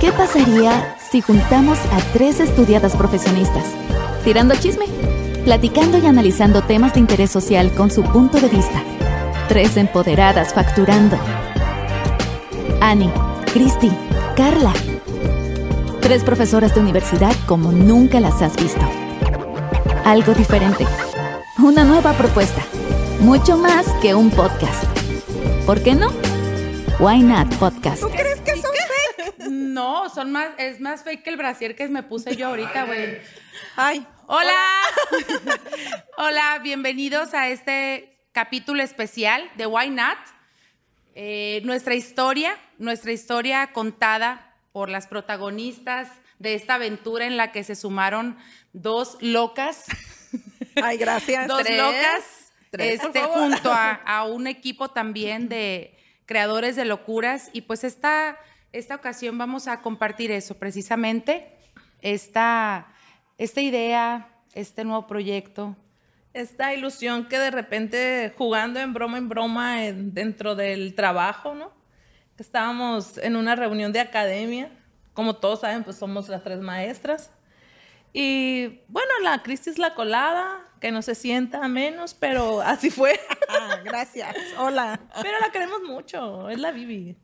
¿Qué pasaría si juntamos a tres estudiadas profesionistas? Tirando chisme, platicando y analizando temas de interés social con su punto de vista. Tres empoderadas facturando. Annie, Christy, Carla. Tres profesoras de universidad como nunca las has visto. Algo diferente. Una nueva propuesta. Mucho más que un podcast. ¿Por qué no? Why Not Podcast. Son más, es más fake que el brasier que me puse yo ahorita, güey. Ay. Hola. Hola, bienvenidos a este capítulo especial de Why Not. Eh, nuestra historia, nuestra historia contada por las protagonistas de esta aventura en la que se sumaron dos locas. Ay, gracias. dos Tres. locas. Tres, este, junto a, a un equipo también de creadores de locuras. Y pues esta, esta ocasión vamos a compartir eso, precisamente, esta, esta idea, este nuevo proyecto. esta ilusión que de repente jugando en broma en broma en- dentro del trabajo, ¿no? Que estábamos en una reunión de academia, como todos saben, pues somos las tres maestras. Y bueno, la Cristi es la colada, que no se sienta menos, pero así fue. Ah, gracias. Hola. pero la queremos mucho, es la Bibi.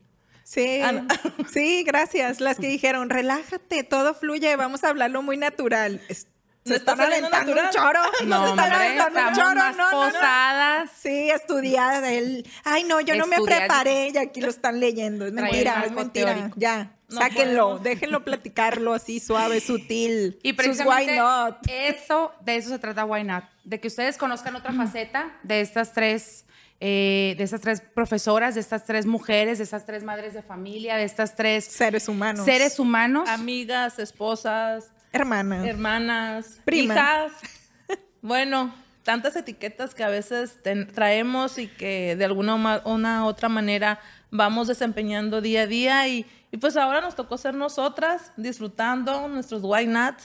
Sí, Ah, no. sí, gracias. Las que dijeron, relájate, todo fluye, vamos a hablarlo muy natural. Es- ¿No Se está están aventando un choro. No, se están aventando un choro. más No, no, no. posadas. Sí, estudiada. Él. Ay, no, yo no me preparé y aquí lo están leyendo. Es mentira, es mentira. teórico. Ya, sáquenlo, podemos. déjenlo platicarlo así, suave, sutil. Y Sus precisamente why not. eso, de eso se trata Why Not, de que ustedes conozcan otra faceta de estas tres, eh, de estas tres profesoras, de estas tres mujeres, de estas tres madres de familia, de estas tres Seres humanos. seres humanos. Amigas, esposas, Hermana. hermanas, Prima. hijas. Bueno, tantas etiquetas que a veces ten- traemos y que de alguna ma- una otra manera vamos desempeñando día a día y, y pues ahora nos tocó ser nosotras disfrutando nuestros why not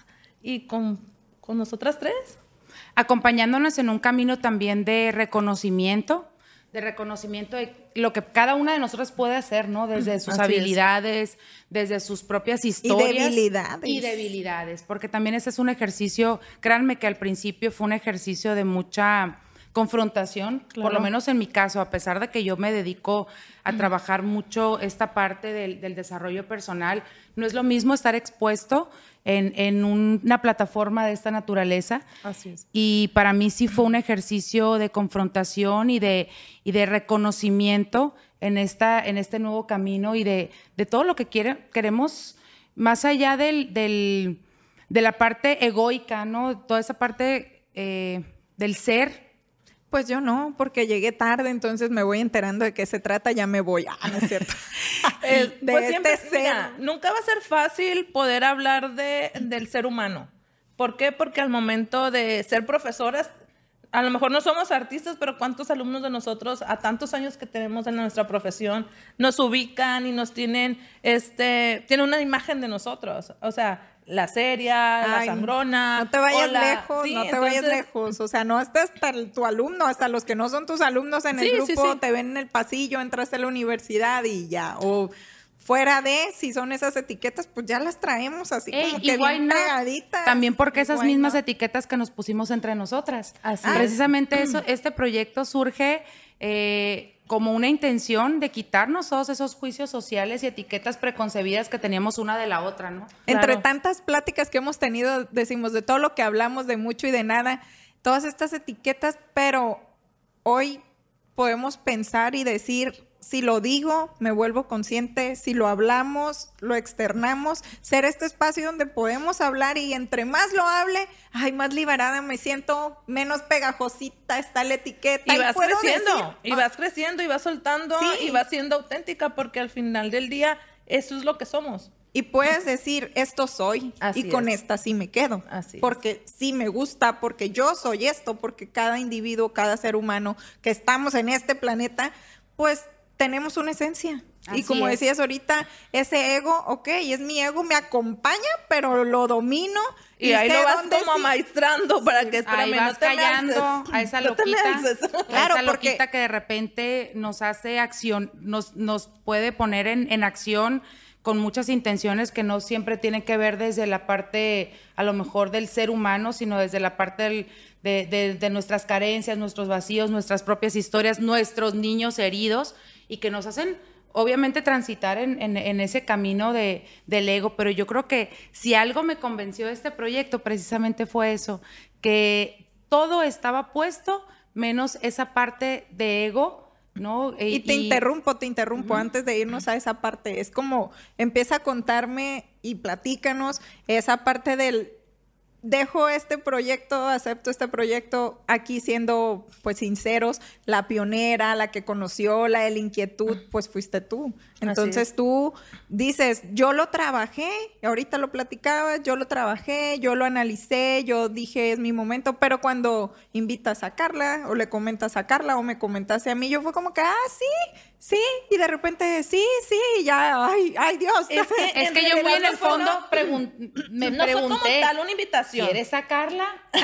y con, con nosotras tres. acompañándonos en un camino también de reconocimiento, de reconocimiento de lo que cada una de nosotras puede hacer, ¿no? Desde sus Así es. habilidades, desde sus propias historias. debilidades. Y debilidades, porque también ese es un ejercicio, créanme que al principio fue un ejercicio de mucha confrontación, por lo menos en mi caso, a pesar de que yo me dedico a trabajar mucho esta parte del, del desarrollo personal, no es lo mismo estar expuesto en, en un- una plataforma de esta naturaleza. Así es. Y para mí sí fue un ejercicio de confrontación y de, y de reconocimiento en, esta, en este nuevo camino y de, de todo lo que quiere, queremos, más allá del, del- de la parte egoica, ¿no? Toda esa parte eh, del ser. Pues yo no, porque llegué tarde, entonces me voy enterando de qué se trata, ya me voy. Ah, no es cierto. De pues este siempre, ser. mira, nunca va a ser fácil poder hablar de, del ser humano. ¿Por qué? Porque al momento de ser profesoras, a lo mejor no somos artistas, pero ¿cuántos alumnos de nosotros a tantos años que tenemos en nuestra profesión nos ubican y nos tienen, este, tienen una imagen de nosotros? O sea, la seria, la sangrona. No te vayas lejos, Sí, no te vayas lejos. O sea, no hasta, hasta tu alumno, hasta los que no son tus alumnos en el Sí, grupo, sí, te ven en el pasillo, entras a la universidad y ya. O fuera de, si son esas etiquetas, pues ya las traemos así Ey, como que bien pegaditas. También porque esas mismas etiquetas que nos pusimos entre nosotras. Así es. Precisamente eso, este proyecto surge eh, como una intención de quitarnos todos esos juicios sociales y etiquetas preconcebidas que teníamos una de la otra, ¿no? Entre Claro. tantas pláticas que hemos tenido, decimos de todo lo que hablamos, de mucho y de nada, todas estas etiquetas, pero hoy podemos pensar y decir, si lo digo, me vuelvo consciente, si lo hablamos, lo externamos, ser este espacio donde podemos hablar y entre más lo hable, ay, más liberada me siento, menos pegajosita está la etiqueta. Y vas puedo creciendo, decir, y vas creciendo, y vas soltando, Sí. y vas siendo auténtica, porque al final del día eso es lo que somos. Y puedes decir, esto soy, Así y con es. esta sí me quedo. Así es. porque sí me gusta, porque yo soy esto, porque cada individuo, cada ser humano que estamos en este planeta, pues tenemos una esencia. y como es. decías ahorita, ese ego, ok, es mi ego, me acompaña, pero lo domino. Y, ahí lo vas como sí- amaestrando para que espérame, Ahí vas no te me callando alces. a esa No te me loquita, a Claro, esa porque- loquita que de repente nos hace acción, nos, nos puede poner en, en acción con muchas intenciones que no siempre tienen que ver desde la parte, a lo mejor, del ser humano, sino desde la parte del, de, de, de, nuestras carencias, nuestros vacíos, nuestras propias historias, nuestros niños heridos y que nos hacen obviamente transitar en, en, en ese camino de, del ego, pero yo creo que si algo me convenció de este proyecto precisamente fue eso, que todo estaba puesto menos esa parte de ego. ¿No? Y, y te y... interrumpo, te interrumpo uh -huh. antes de irnos a esa parte. Es como empieza a contarme y platícanos esa parte del dejo este proyecto, acepto este proyecto aquí siendo pues sinceros, la pionera, la que conoció, la la inquietud, pues fuiste tú. Entonces tú dices, yo lo trabajé, ahorita lo platicaba, yo lo trabajé, yo lo analicé, yo dije es mi momento, pero cuando invitas a Carla o le comentas a Carla o me comentaste a mí, yo fue como que, ah, sí, sí, y de repente, sí, sí, ya, ay, ay Dios. Es que, es que yo muy en el fondo pregun me no pregunté, fue como tal una invitación. ¿quieres sacarla?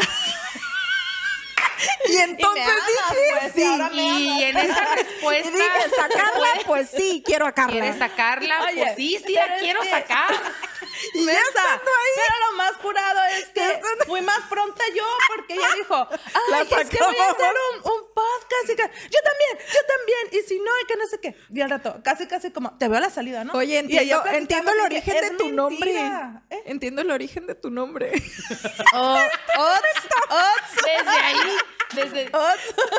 Y entonces y dije, pues, sí. Y en esa respuesta. Y dije, ¿sacarla? Pues sí, quiero a Carla. ¿Quieres sacarla? Oye, pues sí, sí la quiero que... sacar. y ya ahí. Pero lo más curado es que fui más pronta yo porque ella dijo, ay, La es que voy a hacer un, un Y que, yo también, yo también. Y si no, y que no sé qué. Y al rato, casi, casi como, te veo la salida, ¿no? Oye, entiendo, entiendo el origen es de tu mentira. nombre. ¿Eh? Entiendo el origen de tu nombre. Oh, Ots, ots. desde ahí, desde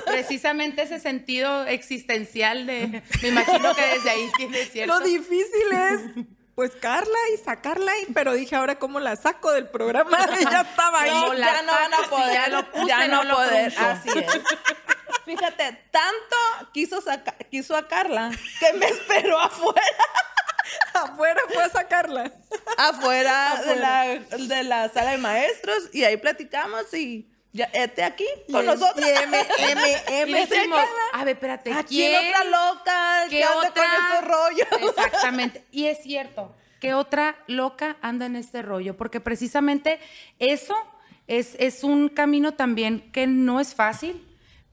precisamente ese sentido existencial de, me imagino que desde ahí tiene cierto. Lo difícil es, pues, Carla y sacarla, y, pero dije, ahora, ¿cómo la saco del programa? Y ya estaba ahí. No, ya no van a poder, ya lo puse, ya no, no lo poder, así es. Fíjate, tanto quiso, saca, quiso a Carla que me esperó afuera, Afuera fue a sacarla. afuera, De, la, de la sala de maestros y ahí platicamos y ya, este aquí con nosotros. y M, M, M, Y decimos, a ver, espérate, Aquí ¿quién? otra loca ¿Qué que anda otra? con estos rollos. Exactamente. Y es cierto, que otra loca anda en este rollo, porque precisamente eso es, es un camino también que no es fácil.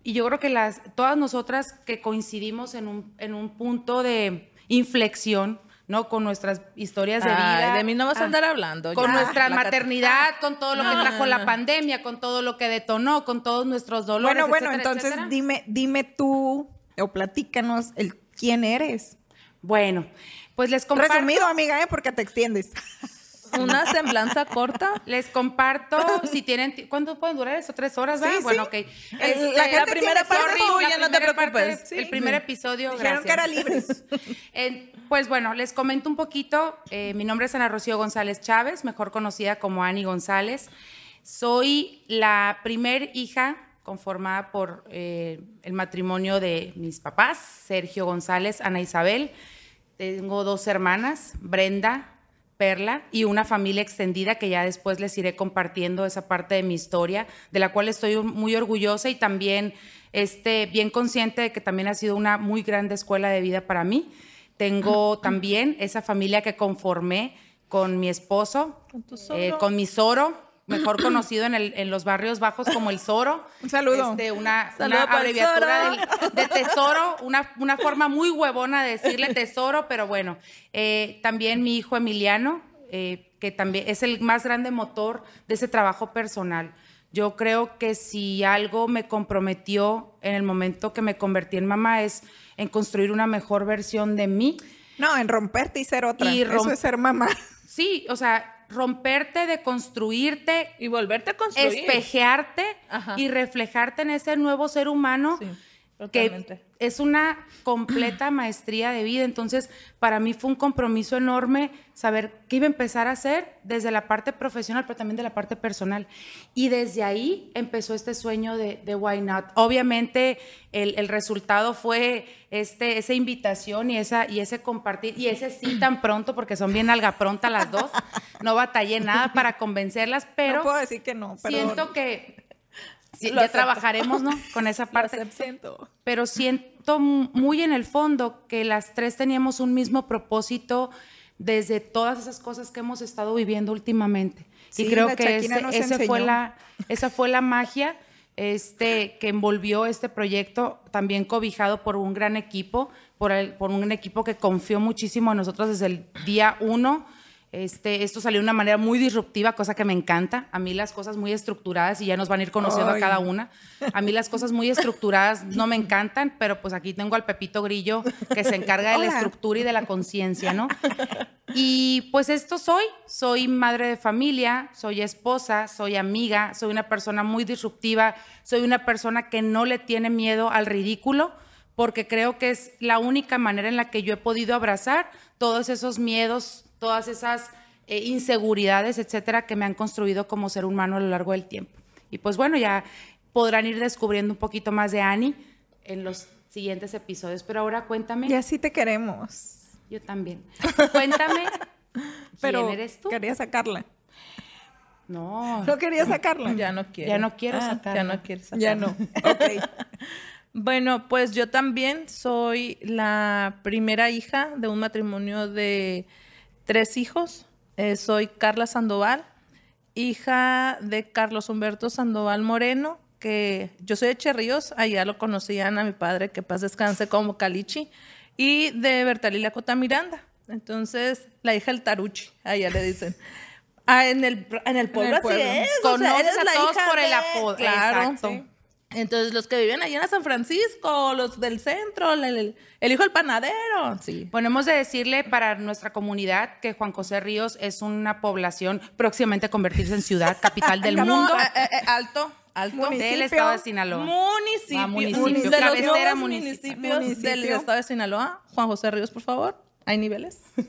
Y yo creo que las, todas nosotras que coincidimos en un, en un punto de inflexión, ¿no? Con nuestras historias de vida. Ay, de mí no vas a Ah, andar hablando. Con ya. nuestra maternidad, con todo lo que trajo no, la pandemia, con todo lo que detonó, con todos nuestros dolores. Bueno, bueno, entonces etcétera. dime, dime tú, o platícanos el quién eres. Bueno, pues les comparto. Resumido, amiga, ¿eh? porque te extiendes. Una semblanza corta. Les comparto, si tienen, ti- ¿cuánto pueden durar eso? ¿Tres horas? Sí. Bueno, ok. Este, la primera parte la no te parte, preocupes. el primer episodio, Dijeron gracias. que era libres. Eh, pues bueno, les comento un poquito. Eh, mi nombre es Ana Rocío González Chávez, mejor conocida como Ani González. Soy la primer hija conformada por eh, el matrimonio de mis papás, Sergio González, Ana Isabel. Tengo dos hermanas, Brenda, Perla, y una familia extendida que ya después les iré compartiendo esa parte de mi historia, de la cual estoy muy orgullosa y también este, bien consciente de que también ha sido una muy grande escuela de vida para mí. Tengo también esa familia que conformé con mi esposo, Con tu eh, con mi Zoro, mejor conocido en, el- en los barrios bajos como el Zoro. Un saludo. Este, una, Saludo una abreviatura del- de tesoro, una, una forma muy huevona de decirle tesoro, pero bueno. Eh, también mi hijo Emiliano, eh, que también es el más grande motor de ese trabajo personal. Yo creo que si algo me comprometió en el momento que me convertí en mamá es en construir una mejor versión de mí. No, en romperte y ser otra. Y Eso es ser mamá. Sí, o sea, romperte, deconstruirte, Y volverte a construir. espejearte Ajá. y reflejarte en ese nuevo ser humano Sí, que totalmente. es una completa maestría de vida. Entonces, para mí fue un compromiso enorme saber qué iba a empezar a hacer desde la parte profesional, pero también de la parte personal. Y desde ahí empezó este sueño de, de Why Not. Obviamente, el, el resultado fue este, esa invitación y, esa, y ese compartir, y ese sí tan pronto, porque son bien alga pronta las dos. No batallé nada para convencerlas, pero no puedo decir que no, pero siento que Lo ya trabajaremos, ¿no? Con esa parte siento. pero siento muy en el fondo que las tres teníamos un mismo propósito desde todas esas cosas que hemos estado viviendo últimamente. Sí, y creo que ese- ese fue la, esa fue la magia este, que envolvió este proyecto, también cobijado por un gran equipo, por, el, por un equipo que confió muchísimo en nosotros desde el día uno. Este, esto salió de una manera muy disruptiva, cosa que me encanta. A mí las cosas muy estructuradas, y ya nos van a ir conociendo a cada una, a mí las cosas muy estructuradas no me encantan, pero pues aquí tengo al Pepito Grillo que se encarga de la estructura y de la conciencia, ¿no? Y pues esto soy, soy madre de familia, soy esposa, soy amiga, soy una persona muy disruptiva, soy una persona que no le tiene miedo al ridículo, porque creo que es la única manera en la que yo he podido abrazar todos esos miedos, todas esas eh, inseguridades, etcétera, que me han construido como ser humano a lo largo del tiempo. Y pues bueno, ya podrán ir descubriendo un poquito más de Annie en los siguientes episodios. Pero ahora cuéntame. Y así te queremos. Yo también. Cuéntame. Pero ¿Quién eres tú? quería sacarla. No. No quería sacarla. Ya no quiero. Ya no quiero Ah, sacarla. Ya no quiero sacarla. Ya no. Ok. Bueno, pues yo también soy la primera hija de un matrimonio de tres hijos. Eh, soy Carla Sandoval, hija de Carlos Humberto Sandoval Moreno, que yo soy de Cherríos, allá lo conocían a mi padre, que paz descanse como Calichi, y de Bertalilia Cota Miranda. Entonces, la hija del Taruchi, allá le dicen. Ah, en el, en el pueblo, pueblo. así es. o sea, Conoces eres a la todos hija por el apodo. Claro. Exacto. Entonces, los que viven allá en San Francisco, los del centro, el, el- el hijo del panadero, sí. Bueno, hemos de decirle para nuestra comunidad que Juan José Ríos es una población próximamente a convertirse en ciudad capital del No, mundo eh, eh, eh, alto, alto. Municipio. del estado de Sinaloa. Municipio. Ah, municipio. De los municipios del Municipio. estado de Sinaloa. Juan José Ríos, por favor. Hay niveles.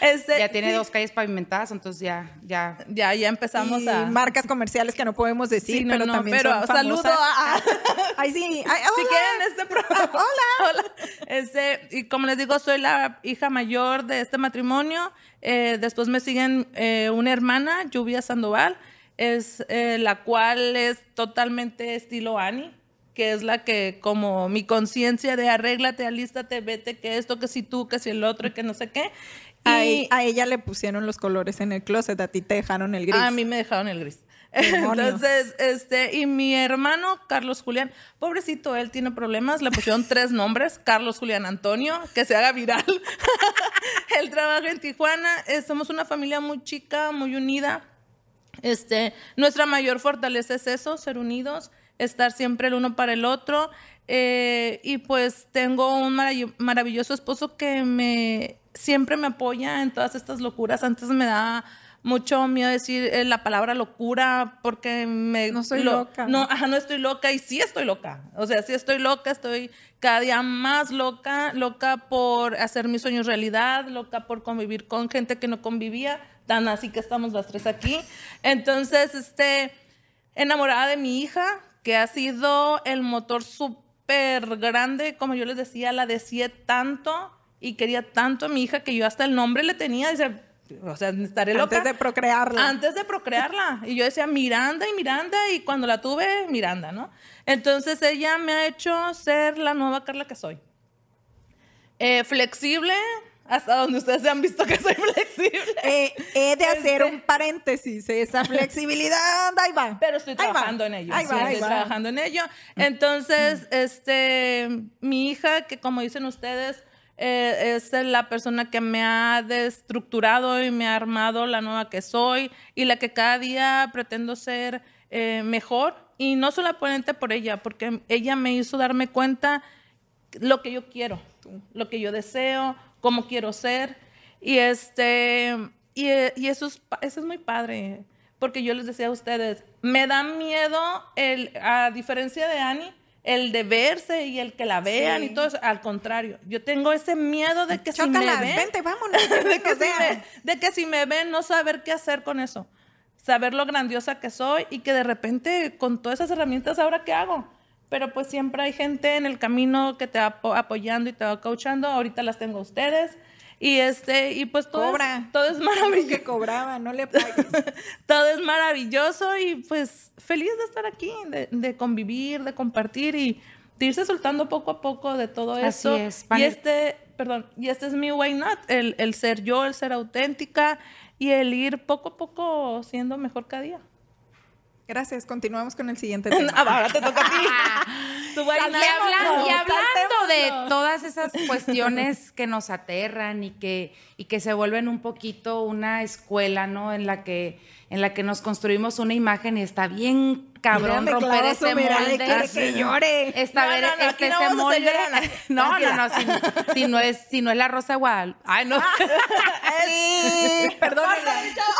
Este, Ya tiene sí, dos calles pavimentadas, entonces ya, ya. Ya, ya empezamos Y a. marcas comerciales que no podemos decir, Sí, no, pero no, también pero son saludo a- Ay, sí. Ay, Si hola. quieren este programa. Hola. Hola. Este, y como les digo, soy la hija mayor de este matrimonio. Eh, después me siguen eh, una hermana, Lluvia Sandoval, es eh, la cual es totalmente estilo Annie, que es la que como mi conciencia de arréglate, alístate, vete, que esto, que si tú, que si el otro, y que no sé qué. Y e- a ella le pusieron los colores en el closet, a ti te dejaron el gris. a mí me dejaron el gris. Entonces, este, y mi hermano Carlos Julián, pobrecito, él tiene problemas, le pusieron tres nombres, Carlos Julián Antonio, que se haga viral. él trabaja en Tijuana, somos una familia muy chica, muy unida. Este, nuestra mayor fortaleza es eso, ser unidos, estar siempre el uno para el otro. eh, y pues tengo un marav- maravilloso esposo que me siempre me apoya en todas estas locuras. Antes me da mucho miedo decir eh, la palabra locura porque me No soy loca. No, ajá, no estoy loca y sí estoy loca. O sea, sí estoy loca, estoy cada día más loca, loca por hacer mis sueños realidad, loca por convivir con gente que no convivía, tan así que estamos las tres aquí. Entonces, este, enamorada de mi hija, que ha sido el motor súper grande, como yo les decía, la deseé tanto y quería tanto a mi hija que yo hasta el nombre le tenía, dice, o sea, estaré loca. Antes de procrearla. Antes de procrearla. Y yo decía Miranda y Miranda, y cuando la tuve, Miranda, ¿no? Entonces ella me ha hecho ser la nueva Carla que soy. Eh, flexible, hasta donde ustedes han visto que soy flexible. Eh, he de hacer Este- un paréntesis. Esa flexibilidad, ahí va. Pero estoy trabajando en ello. Ahí sí, va, ahí estoy va. trabajando en ello. Entonces, este, mi hija, que como dicen ustedes, eh, es la persona que me ha destructurado y me ha armado la nueva que soy y la que cada día pretendo ser eh, mejor. Y no solamente por ella, porque ella me hizo darme cuenta lo que yo quiero, lo que yo deseo, cómo quiero ser. Y, este, y, y eso, es, eso es muy padre, porque yo les decía a ustedes, me da miedo, el, a diferencia de Annie, el de verse y el que la vean Sí. y todo eso. Al contrario, yo tengo ese miedo de que si me ven, vente, vámonos. de, que si me, de que si me ven no saber qué hacer con eso. Saber lo grandiosa que soy y que de repente con todas esas herramientas ahora qué hago. Pero pues siempre hay gente en el camino que te va apo- apoyando y te va coachando. Ahorita las tengo a ustedes. Y este, y pues todo, Cobra. Es, todo es que maravilloso. cobraba, no le pagues. todo es maravilloso y pues feliz de estar aquí, de, de convivir, de compartir y de irse soltando poco a poco de todo Así esto. es, Y este, perdón, y este es mi why not, el, el ser yo, el ser auténtica y el ir poco a poco siendo mejor cada día. Gracias, continuamos con el siguiente tema. Ah, Ahora te toca a ti. Tu Y, vaina. hablan- y hablando de todas esas cuestiones que nos aterran y que, y que se vuelven un poquito una escuela, ¿no? En la que, en la que nos construimos una imagen y está bien cabrón romper ese molde. quiere que llore. Esta No, vez, no, no, este, no a molde. No, no, no, si, si no es, si no es la Rosa Guadalupe. Ay, no. Sí, perdón.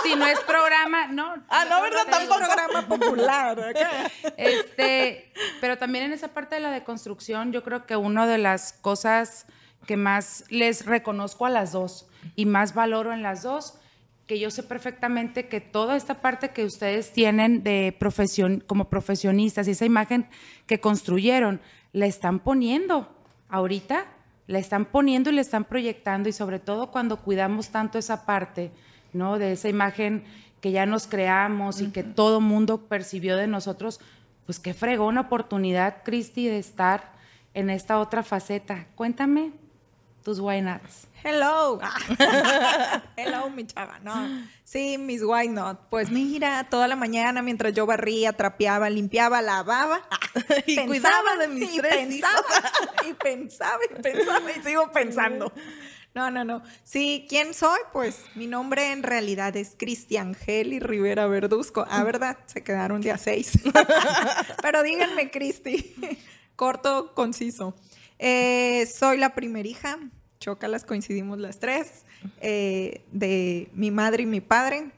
si no es programa, no. Ah, no, ¿verdad? Es Tampoco. programa popular. Este, pero también en esa parte de la deconstrucción, yo creo que una de las cosas que más les reconozco a las dos y más valoro en las dos, que yo sé perfectamente que toda esta parte que ustedes tienen de profesión, como profesionistas y esa imagen que construyeron, la están poniendo ahorita, la están poniendo y la están proyectando y sobre todo cuando cuidamos tanto esa parte, ¿no? De esa imagen que ya nos creamos y que todo mundo percibió de nosotros, pues qué fregó una oportunidad, Cristi, de estar en esta otra faceta. Cuéntame tus why nots. Hello. Hello, mi chava. No. Sí, mis why not. Pues mira, toda la mañana mientras yo barría, trapeaba, limpiaba, lavaba. Y cuidaba de mis y tres pensaba, y pensaba, y pensaba, y sigo pensando. No, no, no. Sí, ¿quién soy? Pues mi nombre en realidad es Cristian Geli Rivera Verduzco. Ah, ¿verdad? Se quedaron día seis. Pero díganme, Cristi. Corto, conciso. Eh, soy la primer hija, chócalas, coincidimos las tres, eh, de mi madre y mi padre.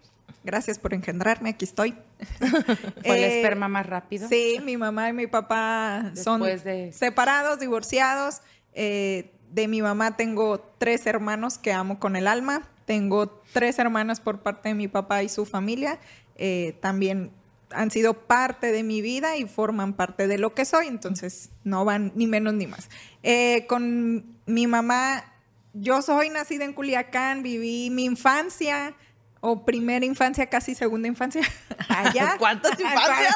Gracias por engendrarme, aquí estoy. Fue el Eh, esperma más rápido. Sí, mi mamá y mi papá son de- separados, divorciados. De mi mamá tengo tres hermanos que amo con el alma. Tengo tres hermanas por parte de mi papá y su familia. Eh, también han sido parte de mi vida y forman parte de lo que soy. Entonces, no van ni menos ni más. Eh, con mi mamá, yo soy nacida en Culiacán, viví mi infancia. O primera infancia, casi segunda infancia. Allá. ¿Cuántas infancias?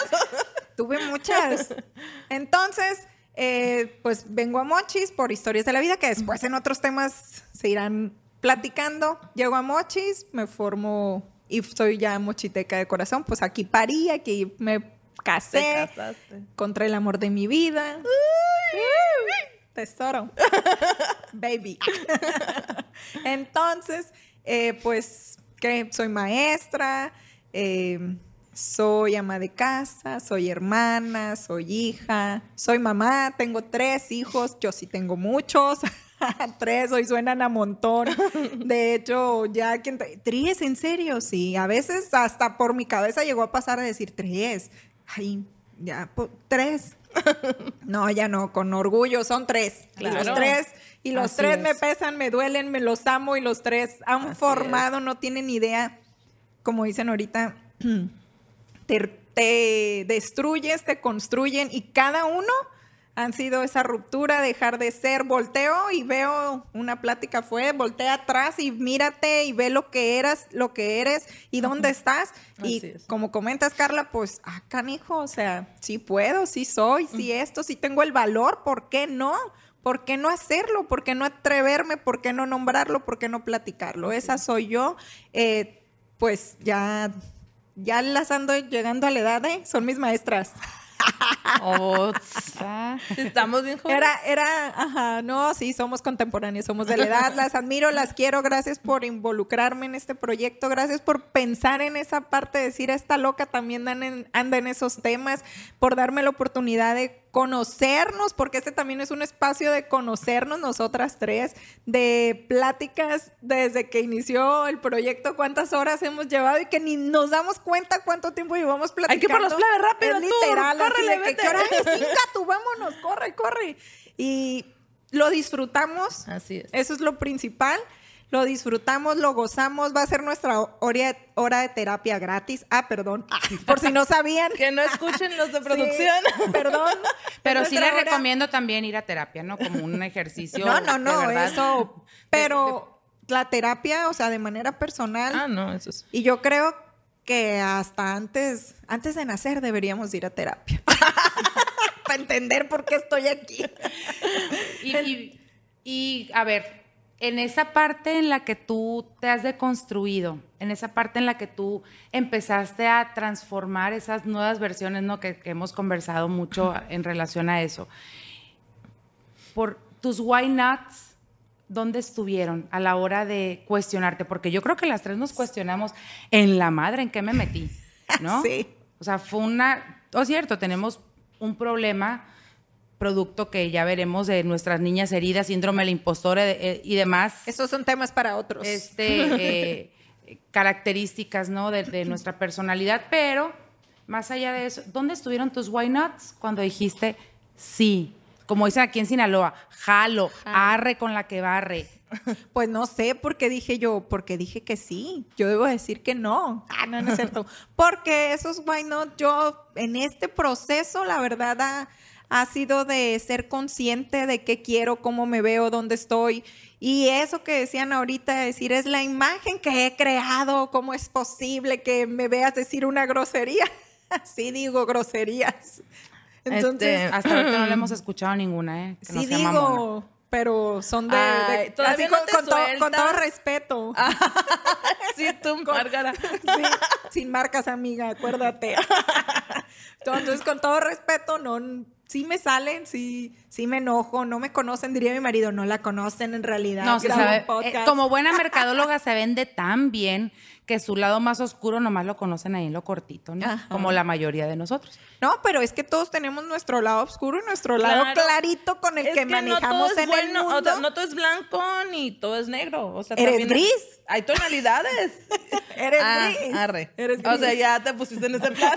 Tuve muchas. Entonces, eh, pues vengo a Mochis por historias de la vida que después en otros temas se irán platicando. Llego a Mochis, me formo y soy ya mochiteca de corazón. Pues aquí parí, aquí me casé, contra el amor de mi vida. Tesoro. Baby. Entonces, eh, pues, que soy maestra, eh, soy ama de casa, soy hermana, soy hija, soy mamá, tengo tres hijos, yo sí tengo muchos. tres, hoy suenan a montón. De hecho, ya quien... ¿Tres? ¿En serio? Sí, a veces hasta por mi cabeza llegó a pasar a decir tres. Ay, ya, tres. No, ya no, con orgullo, son tres. Claro. los tres, y los Así tres me es. pesan, me duelen, me los amo y los tres han Así formado, no tienen idea, como dicen ahorita, te, te destruyes, te construyen y cada uno han sido esa ruptura, dejar de ser, volteo y veo una plática fue, voltea atrás y mírate y ve lo que eras, lo que eres y dónde estás. Y es. como comentas, Carla, pues, ah, canijo, o sea, sí puedo, sí soy, sí esto, sí tengo el valor, ¿por qué no? ¿Por qué no hacerlo? ¿Por qué no atreverme? ¿Por qué no nombrarlo? ¿Por qué no platicarlo? Esa soy yo. Eh, pues ya, ya las ando llegando a la edad, ¿eh? Son mis maestras. Estamos bien jóvenes. Era, era, ajá, no, sí, somos contemporáneos, somos de la edad, las admiro, las quiero, gracias por involucrarme en este proyecto, gracias por pensar en esa parte, decir, esta loca también anda en, anda en esos temas, por darme la oportunidad de conocernos, porque este también es un espacio de conocernos nosotras tres, de pláticas desde que inició el proyecto, cuántas horas hemos llevado y que ni nos damos cuenta cuánto tiempo llevamos platicando. Hay que por los rápido, Es tú, literal, así córrele, de que, vete. ¿qué hora es? Inga, tú, vámonos, corre, corre. Y lo disfrutamos. Así es. Eso es lo principal. Lo disfrutamos, lo gozamos. Va a ser nuestra hora, hora de terapia gratis. Ah, perdón. Por si no sabían. Que no escuchen los de Sí, producción. perdón. Pero sí les hora- recomiendo también ir a terapia, ¿no? Como un ejercicio. No, no, no, verdad. eso. Pero la terapia, o sea, de manera personal. Ah, no, eso es. Y yo creo que hasta antes, antes de nacer deberíamos ir a terapia. Para entender por qué estoy aquí. Y, y- y, a ver, en esa parte en la que tú te has deconstruido, en esa parte en la que tú empezaste a transformar esas nuevas versiones, ¿no? Que, que hemos conversado mucho en relación a eso. Por tus why nots, ¿dónde estuvieron a la hora de cuestionarte? Porque yo creo que las tres nos cuestionamos en la madre en qué me metí, ¿no? Sí. O sea, fue una, o cierto, tenemos un problema producto que ya veremos de nuestras niñas heridas, síndrome del impostor eh, y demás. Esos son temas para otros. Este, eh, características, ¿no? De, de, nuestra personalidad, pero más allá de eso, ¿dónde estuvieron tus why nots cuando dijiste sí? Como dicen aquí en Sinaloa, jalo, arre con la que barre. Pues no sé por qué dije yo, porque dije que sí. Yo debo decir que no. Ah, no, no es cierto. porque esos why not, yo en este proceso, la verdad, ha, ha sido de ser consciente de qué quiero, cómo me veo, dónde estoy. Y eso que decían ahorita, decir, es la imagen que he creado, cómo es posible que me veas decir una grosería. sí digo groserías. Entonces, este, hasta ahorita no le hemos escuchado ninguna, ¿eh? Que sí no digo, pero son de, Ay, de así con, no te con, todo, con, todo, respeto. sí, tú, Márgara. Sí, sin marcas, amiga, acuérdate. Entonces, con todo respeto, no sí me salen, sí, sí me enojo, no me conocen, diría mi marido, no la conocen en realidad. No, se sabe, eh, como buena mercadóloga se vende tan bien que su lado más oscuro nomás lo conocen ahí en lo cortito, ¿no? Ajá. Como la mayoría de nosotros. No, pero es que todos tenemos nuestro lado oscuro y nuestro lado claro. clarito con el es que, que manejamos no en bueno, el mundo. O sea, no todo es blanco ni todo es negro. O sea, Eres gris. Hay tonalidades. Eres ah, gris. Arre. Eres gris. O sea, ya te pusiste en ese plan.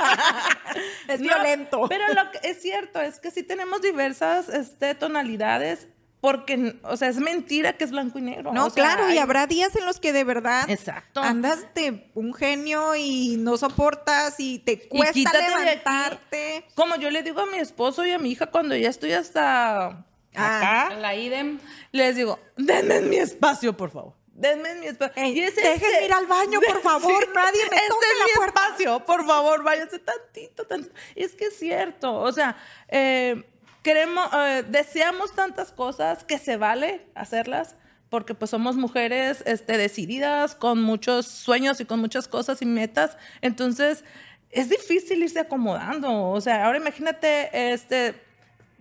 es no, violento. Pero lo que es cierto es que sí tenemos diversas este, tonalidades porque, o sea, es mentira que es blanco y negro. No, o sea, claro, hay... y habrá días en los que de verdad Exacto. andas de un genio y no soportas y te cuesta y levantarte. Como yo le digo a mi esposo y a mi hija cuando ya estoy hasta ah, acá, la idem, les digo, denme mi espacio, por favor. Denme mi espacio. Ey, déjenme ir al baño, por favor. Sí, Nadie me este toque es la mi puerta. espacio, por favor, váyanse tantito, tantito. Es que es cierto, o sea, eh, queremos, eh, deseamos tantas cosas que se vale hacerlas porque pues somos mujeres este, decididas, con muchos sueños y con muchas cosas y metas. Entonces, es difícil irse acomodando. O sea, ahora imagínate, este,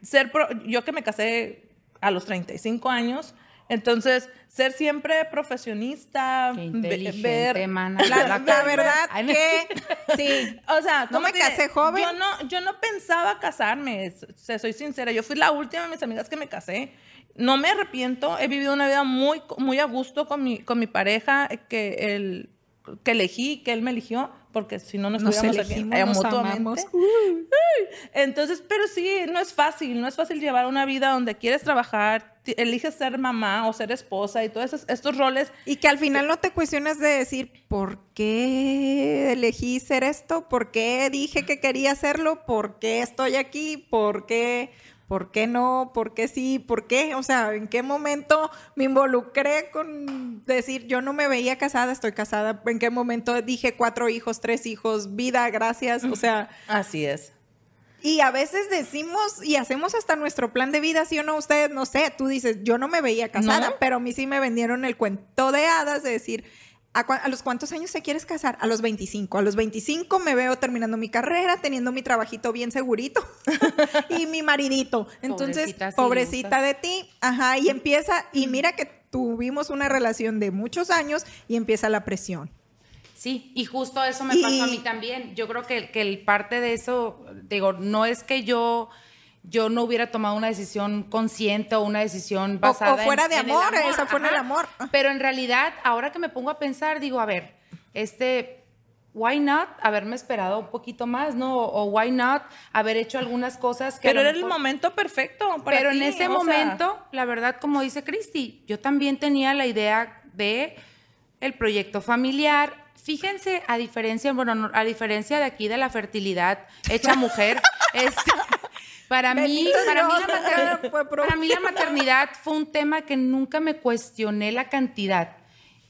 ser, pro, yo que me casé a los 35 años, entonces, ser siempre profesionista, Qué inteligente, ver, mana. La, verdad que sí. o sea, No me casé joven. Yo no, yo no pensaba casarme, se, soy sincera. Yo fui la última de mis amigas que me casé. No me arrepiento, he vivido una vida muy, muy a gusto con mi, con mi pareja que, el, que elegí, que él me eligió, porque si no, no Nos estuviéramos aquí eh, nos mutuamente. Entonces, pero sí, no es fácil, no es fácil llevar una vida donde quieres trabajar, eliges ser mamá o ser esposa y todos esos, estos roles. Y que al final no te cuestiones de decir, ¿por qué elegí ser esto? ¿Por qué dije que quería hacerlo? ¿Por qué estoy aquí? ¿Por qué? ¿Por qué no? ¿Por qué sí? ¿Por qué? O sea, ¿en qué momento me involucré con decir, yo no me veía casada, estoy casada? ¿En qué momento dije cuatro hijos, tres hijos, vida, gracias? O sea... Así es. Y a veces decimos y hacemos hasta nuestro plan de vida, ¿sí o no? Ustedes, no sé, tú dices, yo no me veía casada, ¿No? pero a mí sí me vendieron el cuento de hadas de decir, ¿a, ¿a, los cuántos años te quieres casar? A los 25. A los 25 me veo terminando mi carrera, teniendo mi trabajito bien segurito y mi maridito. Entonces, pobrecita de ti. Ajá, y empieza, y mira que tuvimos una relación de muchos años y empieza la presión. Sí, y justo eso me pasó a mí también. Yo creo que, que el parte de eso, digo, no es que yo, yo no hubiera tomado una decisión consciente o una decisión basada o, o fuera en, de en el amor, esa fue en el ajá. amor. Pero en realidad, ahora que me pongo a pensar, digo, a ver, este, why not haberme esperado un poquito más, ¿no? O, o why not haber hecho algunas cosas que... Pero era el momento perfecto. Para pero en ese sea, momento, la verdad, como dice Cristi, yo también tenía la idea de el proyecto familiar. Fíjense, a diferencia, bueno, no, a diferencia de aquí de la fertilidad hecha mujer, este, para mí, Bendito para mí, Dios, la maternidad, fue pro- para mí la maternidad fue un tema que nunca me cuestioné la cantidad.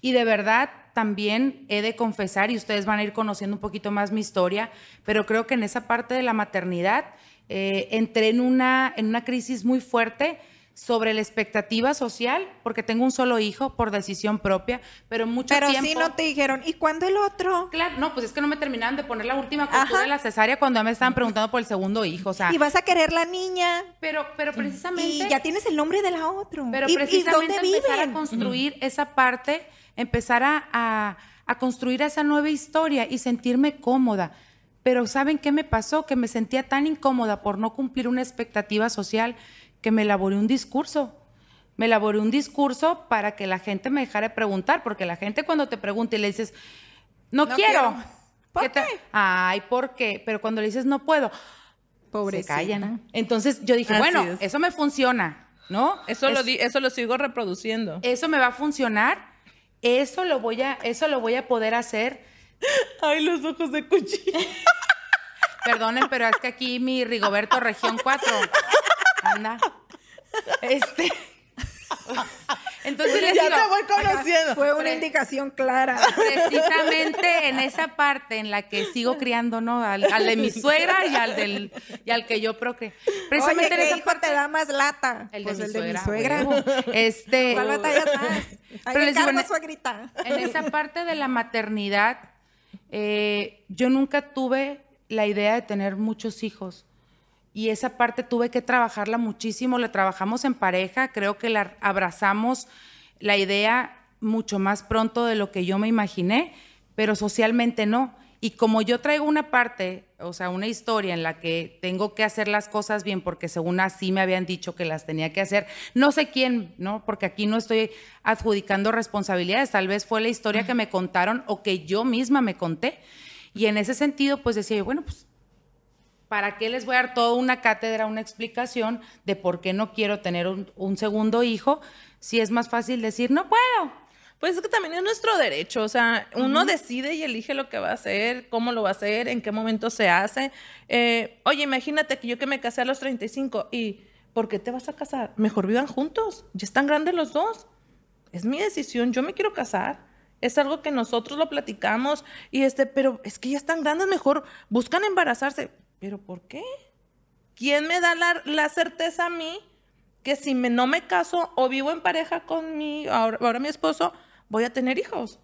Y de verdad también he de confesar, y ustedes van a ir conociendo un poquito más mi historia, pero creo que en esa parte de la maternidad eh, entré en una, en una crisis muy fuerte, sobre la expectativa social, porque tengo un solo hijo por decisión propia, pero mucho Pero tiempo... sí no te dijeron, ¿y cuándo el otro? Claro, no, pues es que no me terminaron de poner la última costura Ajá. de la cesárea cuando ya me estaban preguntando por el segundo hijo, o sea, Y vas a querer la niña. pero, pero precisamente... Y ya tienes el nombre de la otra. Pero ¿Y, y precisamente dónde empezar viven? a construir esa parte, empezar a, a- a construir esa nueva historia y sentirme cómoda. Pero ¿saben qué me pasó? Que me sentía tan incómoda por no cumplir una expectativa social que me elaboré un discurso. Me elaboré un discurso para que la gente me dejara de preguntar, porque la gente cuando te pregunta y le dices, no, No quiero. quiero. ¿Por ¿qué te-? Ay, ¿por qué? Pero cuando le dices no puedo, se Pobrecita. callan. Entonces yo dije, Así bueno, es. eso me funciona, ¿no? Eso, lo di- eso lo sigo reproduciendo. eso me va a funcionar, eso lo voy a, eso lo voy a poder hacer. Ay, los ojos de cuchillo. Perdonen, pero es que aquí mi Rigoberto Región 4 anda. Este. Entonces les ya digo, te voy conociendo. Fue una indicación clara. precisamente en esa parte en la que sigo criando, ¿no? Al, al de mi suegra y al del y al que yo procreé. Oye, Precisamente en ¿qué esa hijo parte te da más lata? el de, Pues mi, suegra, suegra. huevo. Este ¿Cuál batallas más? Ahí Pero les digo, en- suegrita. en esa parte de la maternidad, eh, yo nunca tuve la idea de tener muchos hijos. Y esa parte tuve que trabajarla muchísimo, la trabajamos en pareja, creo que la abrazamos la idea mucho más pronto de lo que yo me imaginé, pero socialmente no. Y como yo traigo una parte, o sea, una historia en la que tengo que hacer las cosas bien, porque según así me habían dicho que las tenía que hacer, no sé quién, ¿no? Porque aquí no estoy adjudicando responsabilidades, tal vez fue la historia que me contaron o que yo misma me conté. Y en ese sentido, pues decía yo, bueno, pues ¿Para qué les voy a dar toda una cátedra, una explicación de por qué no quiero tener un, un segundo hijo si es más fácil decir, no puedo? Pues es que también es nuestro derecho, o sea, uno decide y elige lo que va a hacer, cómo lo va a hacer, en qué momento se hace. Eh, oye, imagínate que yo que me casé a los 35 y ¿por qué te vas a casar? Mejor vivan juntos, ya están grandes los dos. Es mi decisión, yo me quiero casar. Es algo que nosotros lo platicamos y este, pero es que ya están grandes, mejor buscan embarazarse. ¿Pero por qué? ¿Quién me da la, la certeza a mí que si me, no me caso o vivo en pareja con mi, ahora, ahora mi esposo, voy a tener hijos?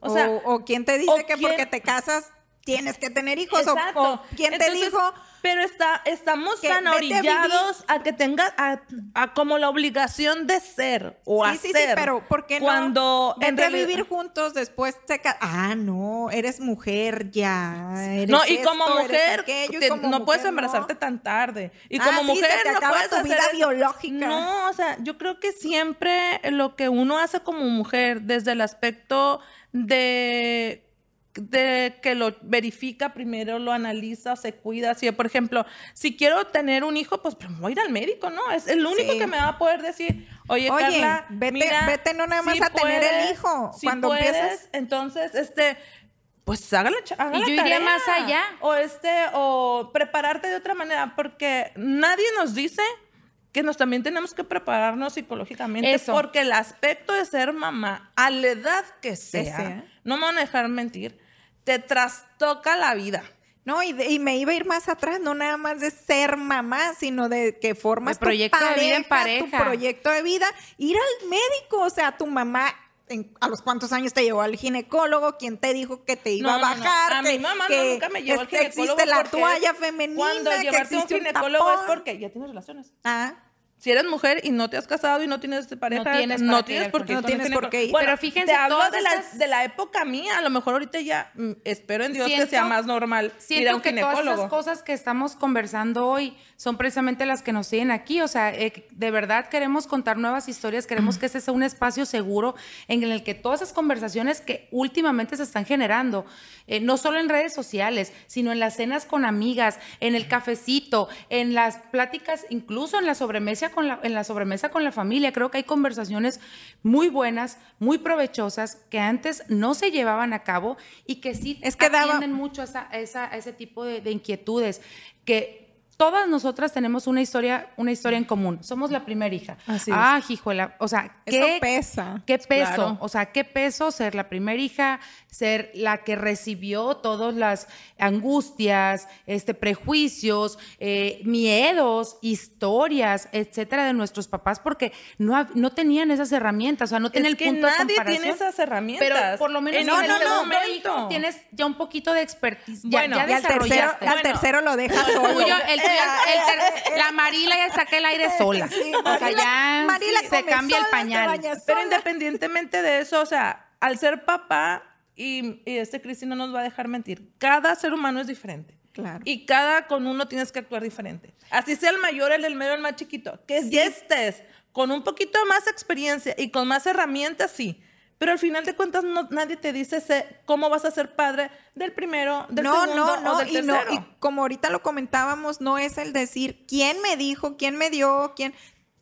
O sea, o, quién te dice o que quién- porque te casas tienes que tener hijos. O- Exacto. O, quién te dijo Pero está, estamos que tan a orillados a, que tenga a, a como la obligación de ser o Sí, hacer. sí, sí, pero ¿por qué cuando no? en Vete a vivir juntos, después te Ah, no, eres mujer ya. eres No, y esto, como mujer, aquello, y te- como no puedes embarazarte no. tan tarde. Y Ah, como sí, mujer se te no acaba puedes tu vida biológica. No, o sea, yo creo que siempre lo que uno hace como mujer, desde el aspecto de de que lo verifica primero, lo analiza, se cuida. Si, por ejemplo, si quiero tener un hijo, pues, pues, voy a ir al médico, ¿no? Es el único Sí. que me va a poder decir, oye, Oye, Carla, vete- mira, vete no nada más a tener el hijo. Si Cuando puedes, empiezas- entonces, este, pues haga la, cha- haga Y yo iría tarea. más allá. O este, o prepararte de otra manera, porque nadie nos dice que nos también tenemos que prepararnos psicológicamente, Eso. porque el aspecto de ser mamá, a la edad que sea, sea. no me van a dejar mentir, te trastoca la vida. No, y, de- y me iba a ir más atrás, no nada más de ser mamá, sino de que formas proyecto tu de vida en tu pareja. proyecto de vida, ir al médico, o sea, tu mamá en- a los cuántos años te llevó al ginecólogo, quién te dijo que te iba No, a no, no. bajar, A que, mi mamá que nunca me llevó al ginecólogo existe la toalla femenina, Cuando que existe un ginecólogo es porque ya tienes relaciones. Ah, Si eres mujer y no te has casado y no tienes pareja, No tienes no tienes por qué. No tienes por qué ir. Bueno, Pero fíjense, te hablo de la, de la época mía. A lo mejor ahorita ya mm, espero en Dios que sea más normal ir a Siento un que todas esas cosas que estamos conversando hoy son precisamente las que nos tienen aquí. O sea, eh, de verdad queremos contar nuevas historias, queremos que este sea un espacio seguro en el que todas esas conversaciones que últimamente se están generando, eh, no solo en redes sociales, sino en las cenas con amigas, en el cafecito, en las pláticas, incluso en la sobremesa con la, en la sobremesa con la familia. Creo que hay conversaciones muy buenas, muy provechosas, que antes no se llevaban a cabo y que sí Es que daba- atienden mucho a, esa- a esa- a ese tipo de, de inquietudes que todas nosotras tenemos una historia, una historia en común. Somos la primera hija. Así es. ah, hijuela. O sea, ¿qué Eso pesa. ¿Qué peso? Claro. O sea, ¿qué peso ser la primera hija, ser la que recibió todas las angustias, este, prejuicios, eh, miedos, historias, etcétera, de nuestros papás, porque no, no tenían esas herramientas, o sea, no tenían Es el que punto de nadie comparación. tiene esas herramientas. Pero por lo menos en en este el segundo momento. hijo tienes ya un poquito de expertise. Ya, Bueno, ya Y al tercero, al tercero lo deja El solo. tuyo- el tuyo- el ter- la Marila ya saca el aire sola. Sí, o sea, Marila- ya Marila se cambia el sola, pañal. Pero independientemente de eso, o sea, al ser papá, y, y este Cristi no nos va a dejar mentir, cada ser humano es diferente. Claro. Y cada con uno tienes que actuar diferente. Así sea el mayor, el del medio, el más chiquito. Que ya estés con un poquito más experiencia y con más herramientas, sí. Pero al final de cuentas no- nadie te dice cómo vas a ser padre del primero, del no, segundo no, o no, del y no, tercero. y como ahorita lo comentábamos, no es el decir quién me dijo, quién me dio, quién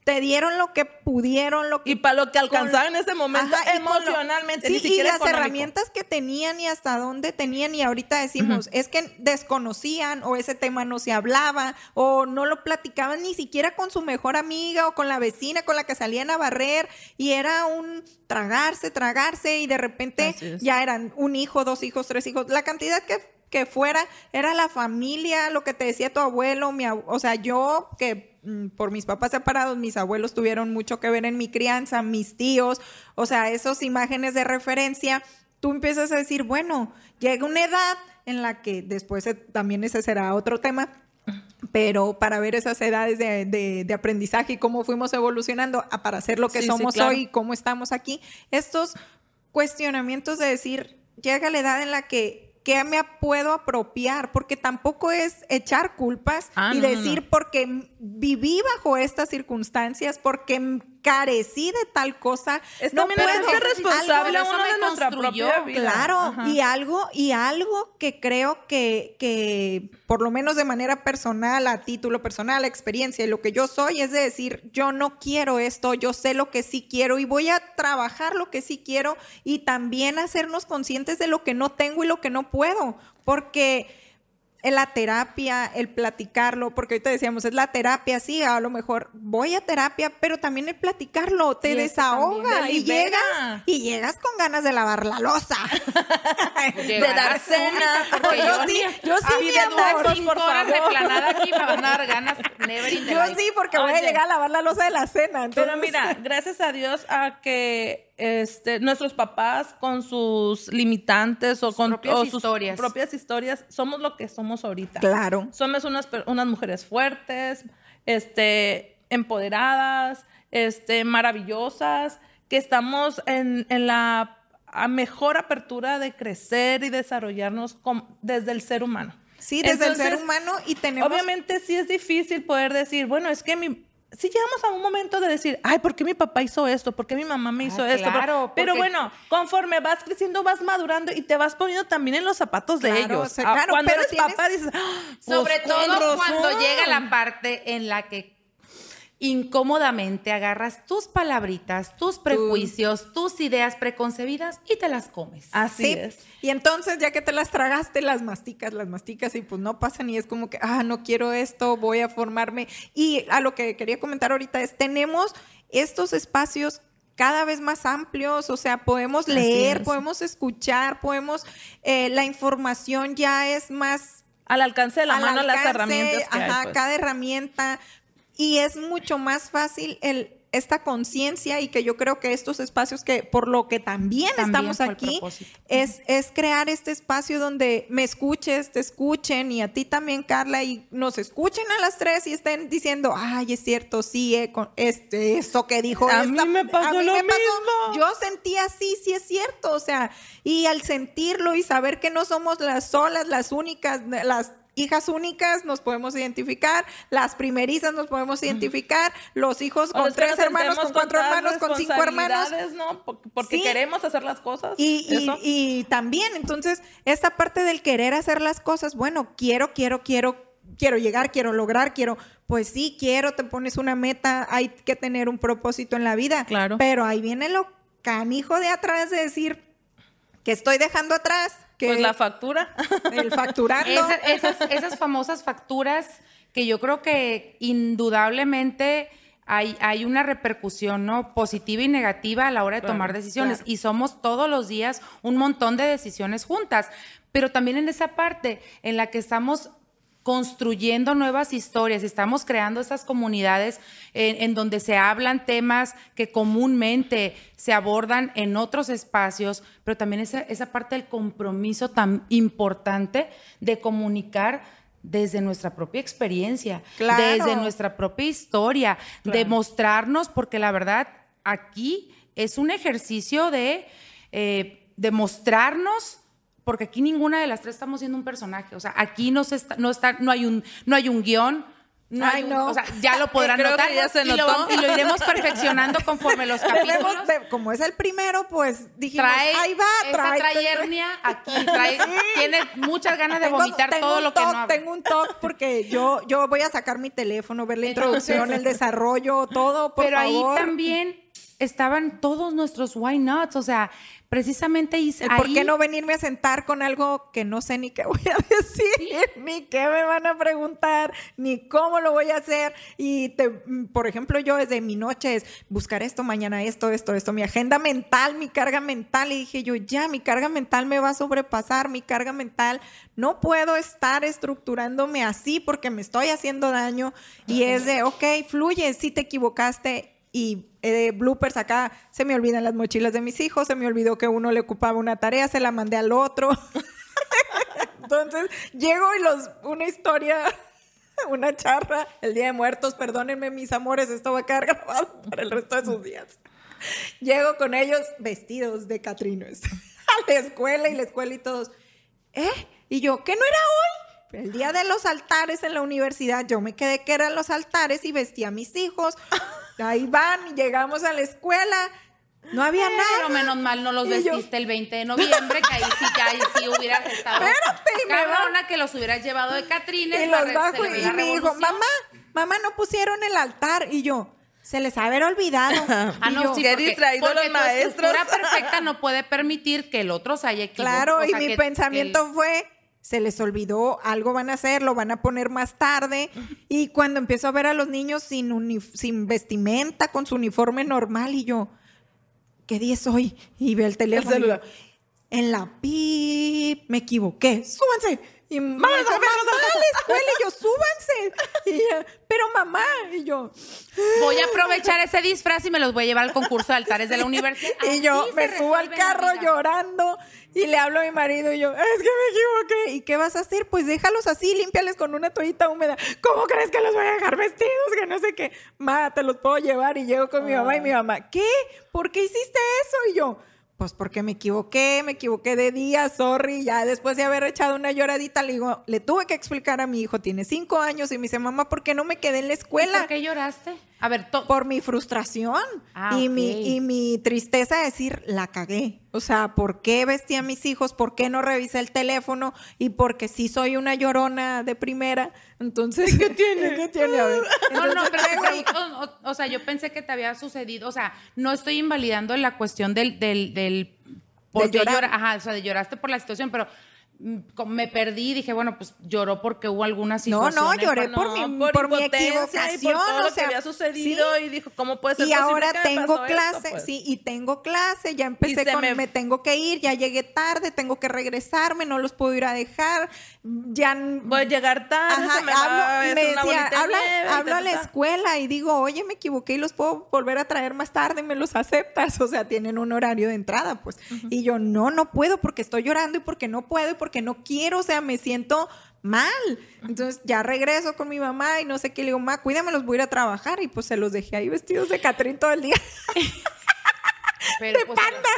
te dieron lo que pudieron, lo que Y para lo que alcanzaba en ese momento Ajá, lo- emocionalmente, Sí, ni y las económico. herramientas que tenían y hasta dónde tenían y ahorita decimos, es que desconocían o ese tema no se hablaba o no lo platicaban ni siquiera con su mejor amiga o con la vecina con la que salían a barrer y era un tragarse, tragarse y de repente ya eran un hijo, dos hijos, tres hijos, la cantidad que que fuera, era la familia, lo que te decía tu abuelo, mi ab- o sea, yo que mm, por mis papás separados, mis abuelos tuvieron mucho que ver en mi crianza, mis tíos, o sea, esas imágenes de referencia, tú empiezas a decir, bueno, llega una edad en la que después eh, también ese será otro tema, pero para ver esas edades de, de- de aprendizaje y cómo fuimos evolucionando a- para ser lo que Sí, sí, somos claro. hoy y cómo estamos aquí, estos cuestionamientos de decir, llega la edad en la que ¿qué me puedo apropiar? Porque tampoco es echar culpas Ah, y no, decir no. porque viví bajo estas circunstancias, porque carecí de tal cosa. Es no también puedo. hacerse responsable Algo- uno de nuestra propia vida. Claro, Ajá. y algo, y algo que creo que, que, por lo menos de manera personal, a título personal, a experiencia, y lo que yo soy es de decir, yo no quiero esto, yo sé lo que sí quiero y voy a trabajar lo que sí quiero y también hacernos conscientes de lo que no tengo y lo que no puedo, porque la terapia, el platicarlo, porque ahorita decíamos, es la terapia, sí, a lo mejor voy a terapia, pero también el platicarlo te Y desahoga y llegas y llegas con ganas de lavar la losa. de dar cena. Porque Yo yo, sí, yo sí, a mi mí de amor. durar cinco Por horas favor. replanada aquí me van a dar ganas never in the Yo sí, porque voy a llegar a lavar la losa de la cena. Pero entonces- mira, gracias a Dios a que este, nuestros papás con sus limitantes o con propias o sus historias. propias historias, somos lo que somos ahorita. Claro. Somos unas, unas mujeres fuertes, este, empoderadas, este, maravillosas, que estamos en, en la a mejor apertura de crecer y desarrollarnos com- desde el ser humano. Sí, desde el ser Entonces, humano y tenemos... Obviamente sí es difícil poder decir, bueno, es que mi... Si llegamos a un momento de decir, ay, ¿por qué mi papá hizo esto? ¿Por qué mi mamá me hizo Ah, esto? claro, Pero porque- bueno, conforme vas creciendo, vas madurando y te vas poniendo también en los zapatos de Claro, ellos. o sea, claro, Cuando pero eres tienes- papá dices, "Ah, pues, Sobre todo cuando razón". llega la parte en la que incómodamente agarras tus palabritas, tus prejuicios, tus ideas preconcebidas y te las comes. Así Sí, es. Y entonces, ya que te las tragaste, las masticas, las masticas y pues no pasan y es como que, ah, no quiero esto, voy a formarme. Y a lo que quería comentar ahorita es, tenemos estos espacios cada vez más amplios, o sea, podemos leer, es. podemos escuchar, podemos, eh, la información ya es más Al alcance de la al mano las herramientas que hay, ajá, pues. cada herramienta y es mucho más fácil el esta conciencia y que yo creo que estos espacios que por lo que también, También estamos aquí es, es crear este espacio donde me escuches, te escuchen y a ti también Carla y nos escuchen a las tres y estén diciendo, ay, es cierto, sí, eh, con este, eso que dijo A esta- mí me pasó lo mismo. yo sentí así, sí es cierto, o sea, y al sentirlo y saber que no somos las solas, las únicas, las hijas únicas nos podemos identificar, las primerizas nos podemos identificar, los hijos con los tres nos hermanos, con cuatro hermanos, con cinco hermanos. ¿no? Porque, porque Sí. queremos hacer las cosas. Y, y- eso. y también, entonces, esta parte del querer hacer las cosas, bueno, quiero, quiero, quiero, quiero llegar, quiero lograr, quiero, pues sí, quiero, te pones una meta, hay que tener un propósito en la vida. Claro. Pero ahí viene lo canijo de atrás de decir que estoy dejando atrás, que pues la factura. el facturando. Esa- esas, esas famosas facturas que yo creo que indudablemente hay, hay una repercusión ¿no? positiva y negativa a la hora de tomar decisiones. Y somos todos los días un montón de decisiones juntas. Pero también en esa parte en la que estamos construyendo nuevas historias, estamos creando estas comunidades en, donde se hablan temas que comúnmente se abordan en otros espacios, pero también esa, esa parte del compromiso tan importante de comunicar desde nuestra propia experiencia, desde nuestra propia historia, de mostrarnos, porque la verdad aquí es un ejercicio de eh, demostrarnos porque aquí ninguna de las tres estamos siendo un personaje. O sea, aquí no, se está, no, está, no, hay, un, no hay un guion, no Ay, no. O sea, ya lo podrán notar. ya se y, lo, y, lo, iremos perfeccionando conforme los capítulos. como es el primero, pues dijimos, trae, ahí va, trae. trae hernia aquí, trae, tiene muchas ganas de vomitar todo lo que no Tengo un toque porque yo, yo voy a sacar mi teléfono, ver la introducción, el desarrollo, todo, por Pero ahí también estaban todos nuestros why nots, o sea, precisamente hice ¿Por qué no venirme a sentar con algo que no sé ni qué voy a decir, ni qué me van a preguntar, ni cómo lo voy a hacer? Y, te, por ejemplo, yo desde mi noche es buscar esto, mañana esto, esto, esto, mi agenda mental, mi carga mental. Y dije yo, ya, mi carga mental me va a sobrepasar, mi carga mental, no puedo estar estructurándome así porque me estoy haciendo daño. Y es de, ok, fluye, si te equivocaste y de bloopers acá, se me olvidan las mochilas de mis hijos, se me olvidó que uno le ocupaba una tarea, se la mandé al otro. Entonces, llego y los, una historia, una charra, el Día de Muertos, perdónenme mis amores, esto va a quedar grabado para el resto de sus días. Llego con ellos vestidos de Catrinos a la escuela y la escuela y todos, ¿eh? Y yo, ¿qué no era hoy? El día de los altares en la universidad, yo me quedé que eran los altares y vestí a mis hijos. Ahí van y llegamos a la escuela. No había nada. Pero menos mal no los vestiste el 20 de noviembre, que ahí sí, que ahí sí hubieras estado. Espérate, cabrona que los hubieras llevado de Catrines. Y los bajo y me dijo, mamá, mamá, no pusieron el altar. Y yo, se les ha haber olvidado. ah, no, yo, sí, porque, distraído porque los maestros. La perfecta no puede permitir que el otro se haya equivocado. Claro, y mi pensamiento fue, se les olvidó, algo van a hacer, lo van a poner más tarde. Y cuando empiezo a ver a los niños sin, sin vestimenta, con su uniforme normal, y yo, ¿qué día es hoy? Y ve el teléfono. en la pip, me equivoqué, súbanse. Y mamá, mamá, a la escuela, y yo, súbanse. Y pero mamá, y yo. Voy a aprovechar ese disfraz y me los voy a llevar al concurso de altares de la universidad. y yo me subo al carro llorando y le hablo a mi marido y yo, es que me equivoqué. ¿Y qué vas a hacer? Pues déjalos así, límpiales con una toallita húmeda. ¿Cómo crees que los voy a dejar vestidos? Que no sé qué. Ma, te los puedo llevar. Y llego con mi mamá y mi mamá, ¿qué? ¿Por qué hiciste eso? Y yo, pues porque me equivoqué, me equivoqué de día, sorry. Ya después de haber echado una lloradita, le digo, le tuve que explicar a mi hijo, tiene cinco años, y me dice, mamá, ¿por qué no me quedé en la escuela? ¿Por qué lloraste? A ver, por mi frustración ah, y, mi, y mi tristeza de decir, la cagué. O sea, ¿por qué vestí a mis hijos? ¿Por qué no revisé el teléfono? Y porque sí soy una llorona de primera. Entonces, ¿qué tiene? ¿Qué tiene? A ver. no, no, pero, o, sea, yo pensé que te había sucedido. O sea, no estoy invalidando la cuestión del, del, del por llorar. Ajá, o sea, de lloraste por la situación, pero me perdí, dije, bueno, pues lloró porque hubo alguna situación. No, no, lloré por, mi, por, mi equivocación. Y por todo lo que había sucedido y dijo, ¿cómo puede ser Y ahora tengo clase, pues? sí, y tengo clase, ya empecé con, me... tengo que ir, ya llegué tarde, tengo que regresarme, no los puedo ir a dejar, ya... Voy a llegar tarde, me hablo, y me decía, habla, hablo a la escuela y digo, oye, me equivoqué y los puedo volver a traer más tarde, me los aceptas, o sea, tienen un horario de entrada, pues. Y yo, no, no puedo porque estoy llorando y porque no puedo y porque que no quiero, o sea, me siento mal. Entonces ya regreso con mi mamá y no sé qué, le digo, mamá, cuídamelos, voy a ir a trabajar. Y pues se los dejé ahí vestidos de Catrín todo el día. Pero, de pues, panda.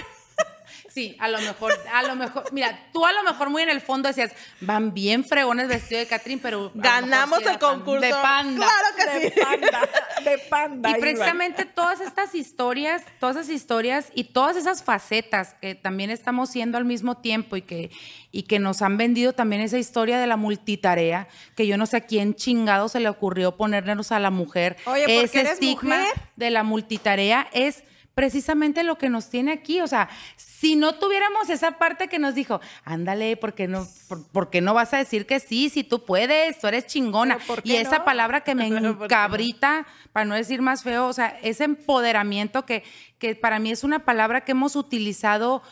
Sí, a lo mejor, a lo mejor, mira, tú a lo mejor muy en el fondo decías, van bien fregones vestidos de Catrín, pero ganamos el concurso de panda. Claro que de sí. Panda, de panda. Y precisamente todas estas historias, todas esas historias y todas esas facetas que también estamos siendo al mismo tiempo y que, y que nos han vendido también esa historia de la multitarea, que yo no sé a quién chingado se le ocurrió ponernos a la mujer. Oye, ese estigma mujer? de la multitarea es precisamente lo que nos tiene aquí. O sea, si no tuviéramos esa parte que nos dijo, ándale, porque no, por, no vas a decir que sí? Si tú puedes, tú eres chingona. Y esa palabra que me encabrita, para no decir más feo, o sea, ese empoderamiento que, que para mí es una palabra que hemos utilizado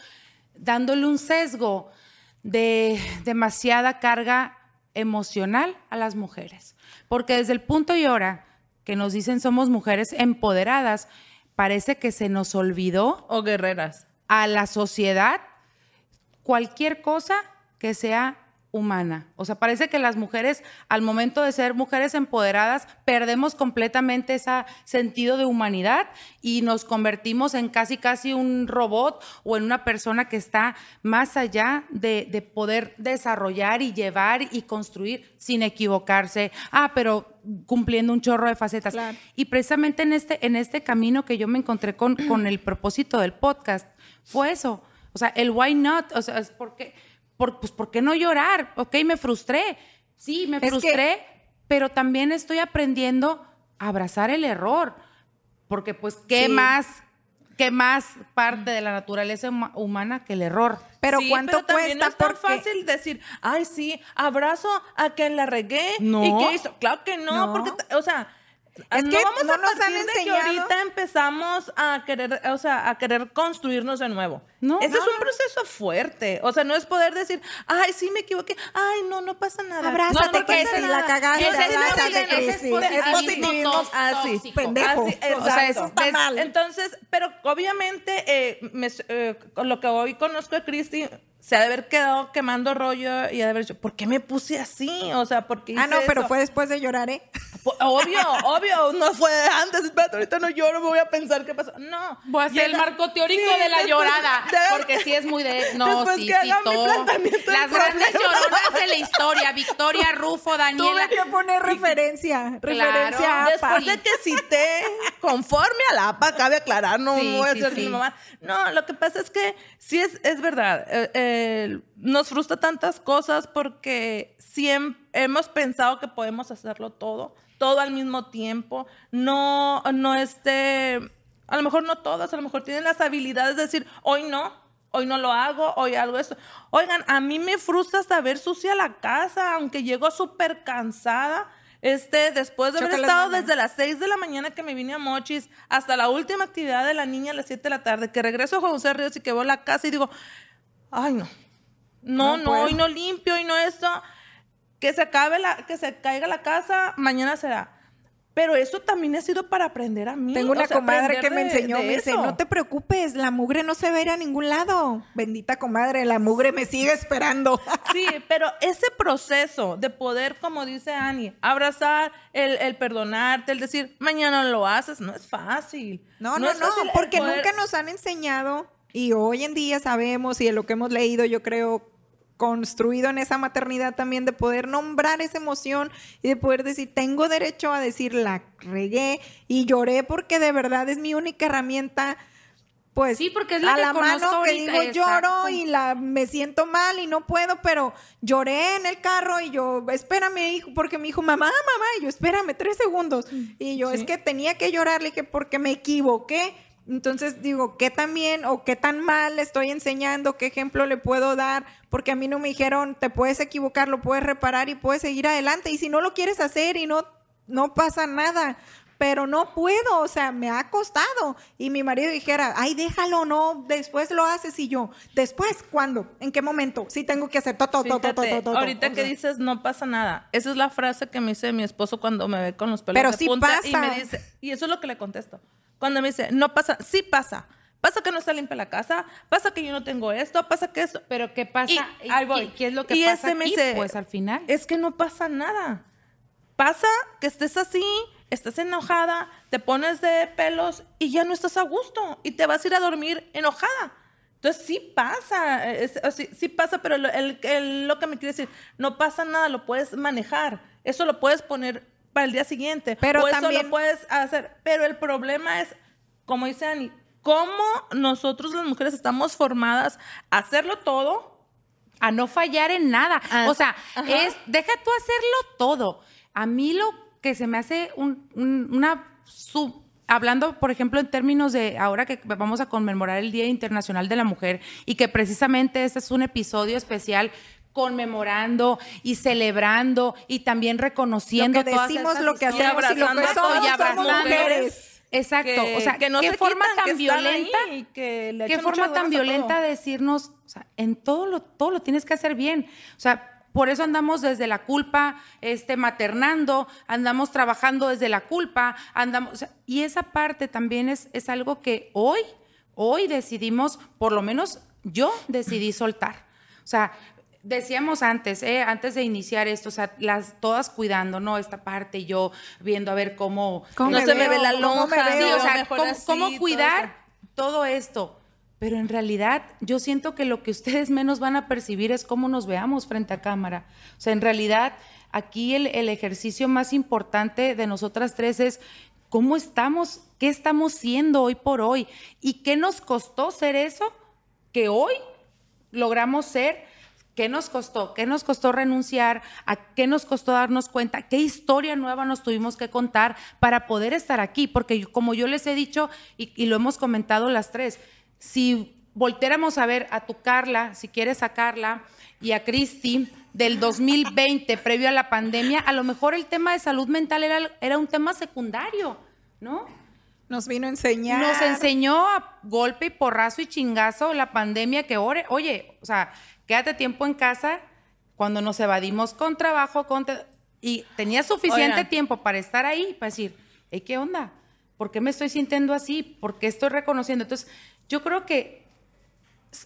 dándole un sesgo de demasiada carga emocional a las mujeres. Porque desde el punto y hora que nos dicen somos mujeres empoderadas, parece que se nos olvidó. O guerreras. A la sociedad, cualquier cosa que sea humana. O sea, parece que las mujeres, al momento de ser mujeres empoderadas, perdemos completamente ese sentido de humanidad y nos convertimos en casi, casi un robot o en una persona que está más allá de, poder desarrollar y llevar y construir sin equivocarse. Ah, pero cumpliendo un chorro de facetas. Y precisamente en este, en este camino que yo me encontré con, con el propósito del podcast, fue eso. O sea, el why not, o sea, es porque por, pues, ¿por qué no llorar? Ok, me frustré. Sí, me frustré, pero también estoy aprendiendo a abrazar el error. Porque, pues, ¿qué más? ¿Qué más parte de la naturaleza humana que el error? Pero ¿cuánto pero cuesta? No es tan fácil decir, ay, sí, abrazo a que la regué. No. ¿Y qué hizo? Claro que no, porque, o sea, es que vamos no a nos han enseñado. que ahorita empezamos a querer, o sea, a querer construirnos de nuevo. No, Ese es un proceso fuerte. O sea, no es poder decir, ay, sí me equivoqué. Ay, no, no pasa nada. Abrázate, no, que es la cagaste. Ese es, es positivismo. Así, ah, pendejo. Así, o sea, eso está mal. Entonces, pero obviamente, eh, me, eh, lo que hoy conozco de Cristi, se ha de haber quedado quemando rollo y ha de haber dicho, ¿por qué me puse así? O sea, ¿por qué Ah, no, pero fue después de llorar, ¿eh? Obvio, obvio, no fue antes, espérate, ahorita no lloro, me voy a pensar qué pasó. No. Voy a hacer el marco teórico de la llorada, porque sí es muy de... No, sí, sí, todo. Las grandes lloronas de la historia, Victoria, Rufo, Daniela. Tuve que poner referencia, referencia Después de que cité conforme a la APA, cabe aclarar, no voy a ser mi mamá. No, lo que pasa es que sí es, es verdad, eh, eh nos frustra tantas cosas porque siempre hemos pensado que podemos hacerlo todo, todo al mismo tiempo. No, no este, a lo mejor no todas, a lo mejor tienen las habilidades de decir, hoy no, hoy no lo hago, hoy algo eso. Oigan, a mí me frustra hasta ver sucia la casa, aunque llego súper cansada. Este, después de haber estado desde las 6 de la mañana que me vine a Mochis hasta la última actividad de la niña a las 7 de la tarde, que regreso a José Ríos y que voy a la casa y digo, ay no, no, no, y no limpio y no esto, que se acabe la, que se caiga la casa, mañana será. Pero eso también ha sido para aprender a mí. Tengo una comadre que me enseñó, me dice, no te preocupes, la mugre no se va a ir a ningún lado. Bendita comadre, la mugre me sigue esperando. Sí, pero ese proceso de poder, como dice Annie, abrazar, el, el perdonarte, el decir, mañana lo haces, no es fácil. No, no, no, porque nunca nos han enseñado y hoy en día sabemos y en lo que hemos leído, yo creo, construido en esa maternidad también de poder nombrar esa emoción y de poder decir, tengo derecho a decir, la regué y lloré porque de verdad es mi única herramienta. Pues sí, porque es la a la mano que digo lloro y la me siento mal y no puedo, pero lloré en el carro y yo, espérame, hijo, porque me dijo, mamá, mamá, y yo, espérame tres segundos. Y yo, es que tenía que llorarle que porque me equivoqué entonces digo, ¿qué tan bien o qué tan mal le estoy enseñando? ¿Qué ejemplo le puedo dar? Porque a mí no me dijeron, te puedes equivocar, lo puedes reparar y puedes seguir adelante. Y si no lo quieres hacer y no, no pasa nada, pero no puedo, o sea, me ha costado. Y mi marido dijera, ay, déjalo, no, después lo haces y yo, después, ¿cuándo? ¿En qué momento? Sí tengo que hacer todo, todo, todo, todo, Ahorita que dices, no pasa nada. Esa es la frase que me dice mi esposo cuando me ve con los pelos pero de punta pasa. y me dice, y eso es lo que le contesto. Cuando me dice, no pasa, sí pasa. Pasa que no está limpia la casa, pasa que yo no tengo esto, pasa que eso. Pero ¿qué pasa? Y, ahí voy. ¿Qué es lo que pasa aquí? Dice, pues al final. Es que no pasa nada. Pasa que estés así, estás enojada, te pones de pelos y ya no estás a gusto y te vas a ir a dormir enojada. Entonces sí pasa, sí, pasa, pero lo que me quiere decir, no pasa nada, lo puedes manejar. Eso lo puedes poner para el día siguiente. Pero también... eso lo puedes hacer. Pero el problema es, como dice Ani, cómo nosotros las mujeres estamos formadas a hacerlo todo. A no fallar en nada. Ah, o sea, es, deja tú hacerlo todo. A mí lo que se me hace una hablando, por ejemplo, en términos de ahora que vamos a conmemorar el Día Internacional de la Mujer y que precisamente este es un episodio especial conmemorando y celebrando y también reconociendo lo que decimos, lo que hacemos y lo que abrazando somos, y somos abrazando. mujeres. Exacto, que, o sea, que no qué se forma quitan, tan que ahí violenta y que le qué forma tan violenta decirnos, o sea, en todo lo, todo lo tienes que hacer bien. O sea, por eso andamos desde la culpa, este, maternando, andamos trabajando desde la culpa, andamos, o sea, y esa parte también es, es algo que hoy, hoy decidimos, por lo menos yo decidí soltar. O sea, decíamos antes, eh, antes de iniciar esto, o sea, las todas cuidando, ¿no? Esta parte, yo viendo a ver cómo ¿Cómo No se me ve la ¿Cómo me lonja, Sí, o sea, ¿cómo, así, cómo todo cuidar todo esto? Pero en realidad yo siento que lo que ustedes menos van a percibir es cómo nos veamos frente a cámara. O sea, en realidad aquí el, el ejercicio más importante de nosotras tres es cómo estamos, qué estamos siendo hoy por hoy y qué nos costó ser eso que hoy logramos ser. ¿Qué nos costó? ¿Qué nos costó renunciar? ¿A qué nos costó darnos cuenta? ¿Qué historia nueva nos tuvimos que contar para poder estar aquí? Porque como yo les he dicho y, y lo hemos comentado las tres, si volteáramos a ver a tu Carla, si quieres a Carla y a Cristi del 2020, previo a la pandemia, a lo mejor el tema de salud mental era, era un tema secundario, ¿no? Nos vino a enseñar. Nos enseñó a golpe y porrazo y chingazo la pandemia que, ore- oye, o sea, quédate tiempo en casa cuando nos evadimos con trabajo, con y tenía suficiente Oigan. tiempo para estar ahí, para decir, hey, ¿qué onda? ¿Por qué me estoy sintiendo así? ¿Por qué estoy reconociendo? Entonces, yo creo que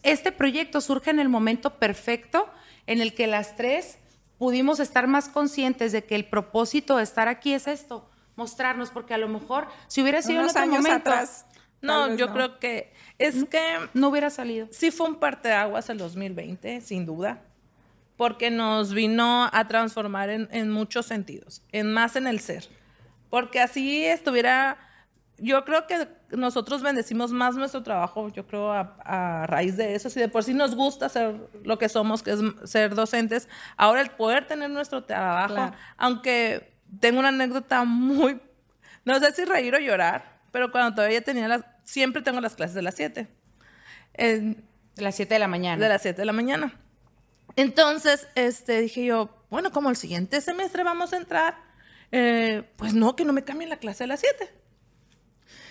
este proyecto surge en el momento perfecto en el que las tres pudimos estar más conscientes de que el propósito de estar aquí es esto, mostrarnos, porque a lo mejor si hubiera sido unos en otro años momento, atrás. No, yo creo que es que no hubiera salido. sí fue un parteaguas el 2020, sin duda, porque nos vino a transformar en, en muchos sentidos, en más en el ser. Porque así estuviera, yo creo que nosotros bendecimos más nuestro trabajo, yo creo, a, a raíz de eso. Si de por sí nos gusta ser lo que somos, que es ser docentes, ahora el poder tener nuestro trabajo, Claro. aunque tengo una anécdota muy, no sé si reír o llorar, pero cuando todavía tenía las, siempre tengo las clases de las 7. En- A las 7 de la mañana. de las 7 de la mañana. Entonces, este, dije yo, bueno, como el siguiente semestre vamos a entrar, eh, pues no, que no me cambien la clase de las 7.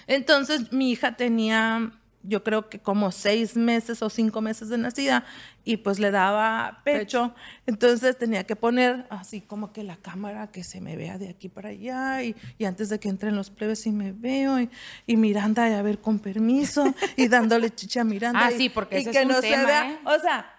Entonces, mi hija tenía, yo creo que como seis meses o cinco meses de nacida, y pues le daba pecho. Entonces, tenía que poner así como que la cámara que se me vea de aquí para allá, y, y antes de que entren los plebes, sí me veo, y, y Miranda, a ver, con permiso, y dándole chicha a Miranda. Ah, y- sí, porque y ese que es un no tema, se vea. ¿eh? O sea,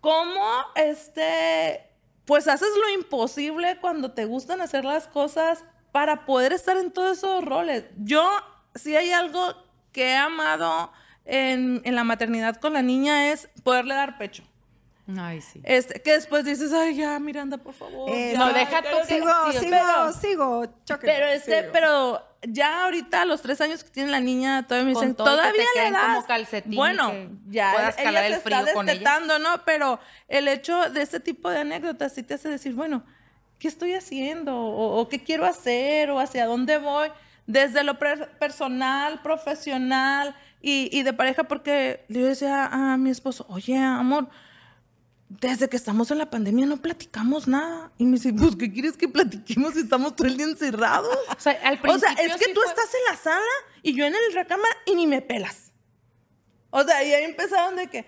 ¿cómo este, pues haces lo imposible cuando te gustan hacer las cosas para poder estar en todos esos roles? Yo, si hay algo que he amado en, en la maternidad con la niña es poderle dar pecho. Ay, sí. Este, que después dices, ay, ya, Miranda, por favor. Eh, ya, no, deja ya, tú ya". que- Sigo, Sí, sigo, pero- sigo. choque, Pero este, sigo. pero ya ahorita a los tres años que tiene la niña, todavía me dicen, todo todavía le das. como calcetín bueno, que ya puedas ella calar se el frío está con ella. destetando, ¿no? Pero el hecho de este tipo de anécdotas sí te hace decir, bueno, ¿qué estoy haciendo? O, o qué quiero hacer? ¿O hacia dónde voy? Desde lo personal, profesional y, y de pareja, porque yo decía a mi esposo, oye, amor, desde que estamos en la pandemia no platicamos nada. Y me dice, pues, ¿qué quieres que platiquemos si estamos todo el día encerrados? O sea, al O sea, principio es que sí tú fue- estás en la sala y yo en el recámara y ni me pelas. O sea, y ahí empezaron de que,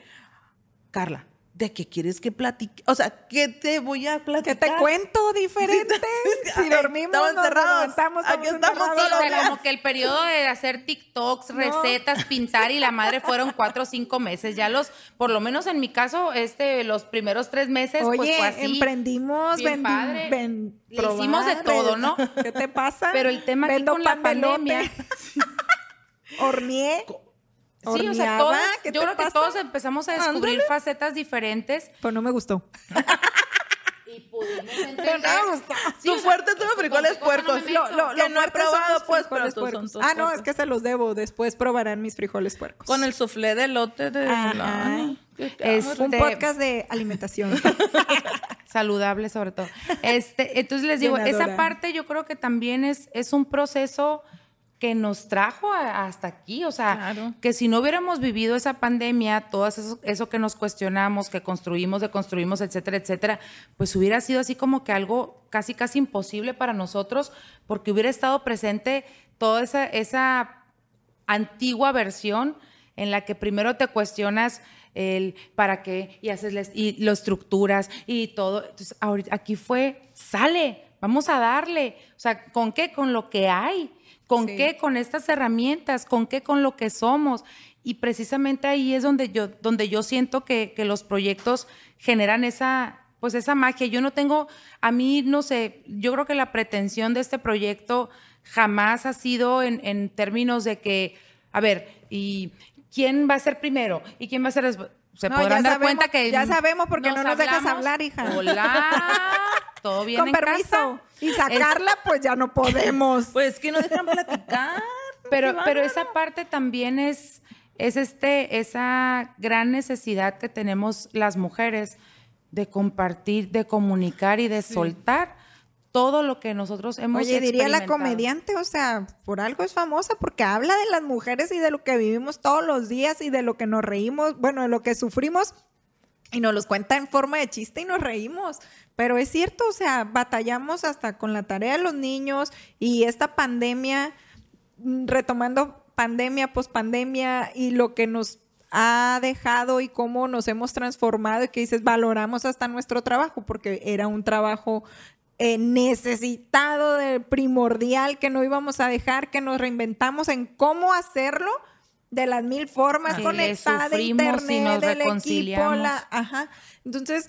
Carla, ¿de qué quieres que platique? O sea, ¿qué te voy a ¿Qué platicar? te cuento diferente? si Ay, dormimos, estamos nos levantamos, Aquí estamos encerrados. Sí, como que el periodo de hacer TikToks, recetas, pintar y la madre fueron cuatro o cinco meses. Ya los, por lo menos en mi caso, este, los primeros tres meses, Oye, pues fue así. emprendimos, bien vendi- padre. ven- Le hicimos de todo, ¿no? ¿Qué te pasa? Pero el tema aquí Vendo con la pandemia. Horneé. Sí, o sea, todos, ¿qué yo te creo que todos empezamos a descubrir Ándale. facetas diferentes Pues no me gustó. y pudimos Pero entender. no me gustó. Sí, Tu o sea, fuerte son los con frijoles no puercos. Lo- meto. lo- que no he son probado, pues, pero son puercos. tus Ah, no, es que se los debo. Después probarán mis frijoles puercos. Con el soufflé de lote de... Ajá. Lana. ¿Qué- qué Es- amo? Un este- podcast de alimentación. saludable sobre todo. Este, entonces les digo, esa parte yo creo que también es, es un proceso que nos trajo a- hasta aquí. O sea, Claro. que si no hubiéramos vivido esa pandemia, todo eso, eso que nos cuestionamos, que construimos, deconstruimos, etcétera, etcétera, pues hubiera sido así como que algo casi, casi imposible para nosotros, porque hubiera estado presente toda esa, esa antigua versión en la que primero te cuestionas el para qué y haces les- y lo estructuras y todo. Entonces, ahorita, aquí fue, sale, vamos a darle. O sea, ¿con qué? Con lo que hay. ¿Con Sí. qué? Con estas herramientas. ¿Con qué? Con lo que somos. Y precisamente ahí es donde yo, donde yo siento que, que los proyectos generan esa, pues esa magia. Yo no tengo, a mí, no sé, yo creo que la pretensión de este proyecto jamás ha sido en, en términos de que, a ver, ¿y quién va a ser primero? ¿Y quién va a ser después? Se No, podrán dar cuenta que... ya sabemos porque no nos dejas hablar, hija. Hola, todo bien Con en permiso. casa? Y sacarla, pues ya no podemos. Pues que no dejan platicar. Pero, pero esa parte también es, es este, esa gran necesidad que tenemos las mujeres de compartir, de comunicar y de soltar todo lo que nosotros hemos Oye, diría la comediante, o sea, por algo es famosa, porque habla de las mujeres y de lo que vivimos todos los días y de lo que nos reímos, bueno, de lo que sufrimos, y nos los cuenta en forma de chiste y nos reímos. Pero es cierto, o sea, batallamos hasta con la tarea de los niños y esta pandemia, mm, retomando pandemia, pospandemia y lo que nos ha dejado y cómo nos hemos transformado y que dices, valoramos hasta nuestro trabajo, porque era un trabajo eh, necesitado, de primordial, que no íbamos a dejar, que nos reinventamos en cómo hacerlo de las mil formas, conectada, internet, del equipo, la, ajá. Entonces,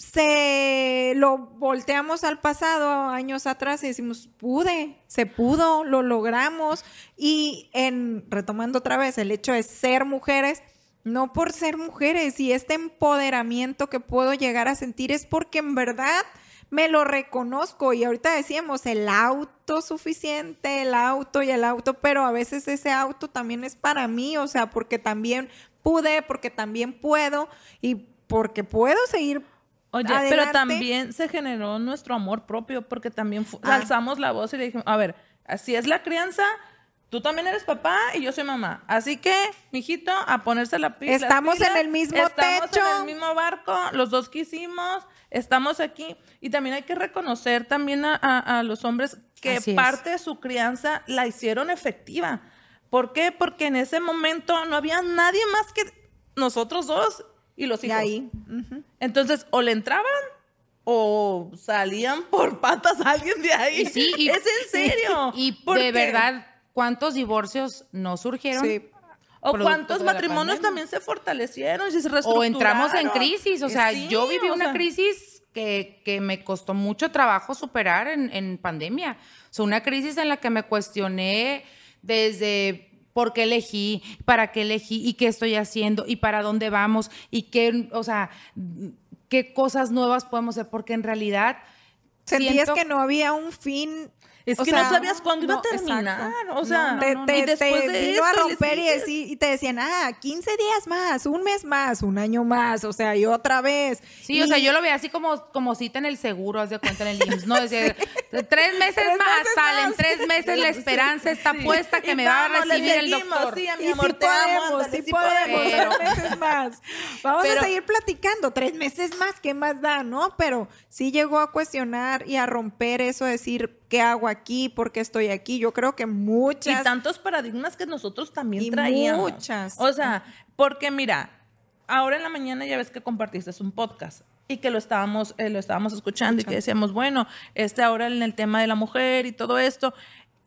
se lo volteamos al pasado años atrás y decimos, pude, se pudo, lo logramos. Y en, retomando otra vez, el hecho de ser mujeres, no por ser mujeres, y este empoderamiento que puedo llegar a sentir es porque en verdad me lo reconozco. Y ahorita decíamos el auto suficiente, el auto y el auto, pero a veces ese auto también es para mí, o sea, porque también pude, porque también puedo y porque puedo seguir Oye, pero adelante. también se generó nuestro amor propio porque también Ah. alzamos la voz y le dijimos, a ver, así es la crianza, tú también eres papá y yo soy mamá. Así que, mijito, a ponerse la pi- las Estamos en pilas, el mismo estamos techo. en el mismo barco, los dos quisimos, estamos aquí. Y también hay que reconocer también a, a- a los hombres que Así es. parte de su crianza la hicieron efectiva. ¿Por qué? Porque en ese momento no había nadie más que nosotros dos y los y hijos. ahí. ujú. Entonces, o le entraban o salían por patas alguien de ahí. Y sí, y- es en serio. Y, ¿Por de qué? verdad, ¿cuántos divorcios no surgieron? Sí. O cuántos matrimonios también se fortalecieron y se O entramos en reestructuraron. crisis. O Eh, sea, sí, yo viví una sea, crisis que, que me costó mucho trabajo superar en, en pandemia. O sea, una crisis en la que me cuestioné desde por qué elegí, para qué elegí y qué estoy haciendo y para dónde vamos y qué, o sea, qué cosas nuevas podemos hacer, porque en realidad Sentías siento- que no había un fin. Es o que sea, no sabías cuándo iba a no, terminar. exacto. O sea, no, no, te- y después te de vino a romper y, sigues. decí- y te decían, ah, 15 días más, un mes más, un año más, o sea, y otra vez. Sí, o sea, yo lo veía así como, como cita en el seguro, haz de cuenta en el IMSS, ¿no? Decía, tres meses Tres más, meses salen más. tres meses, la esperanza está puesta que Y me va a recibir el doctor. Sí, a mi amor, te podemos, sí podemos, Pero- tres meses más. Vamos Pero- a seguir platicando, tres meses más, ¿qué más da, no? Pero sí llegó a cuestionar y a romper eso, decir, ¿qué hago aquí? ¿Por qué estoy aquí? Yo creo que muchas... Y tantos paradigmas que nosotros también Y traíamos. muchas. O sea, porque mira, ahora en la mañana ya ves que compartiste un podcast y que lo estábamos, eh, lo estábamos escuchando y que decíamos, bueno, este ahora en el tema de la mujer y todo esto,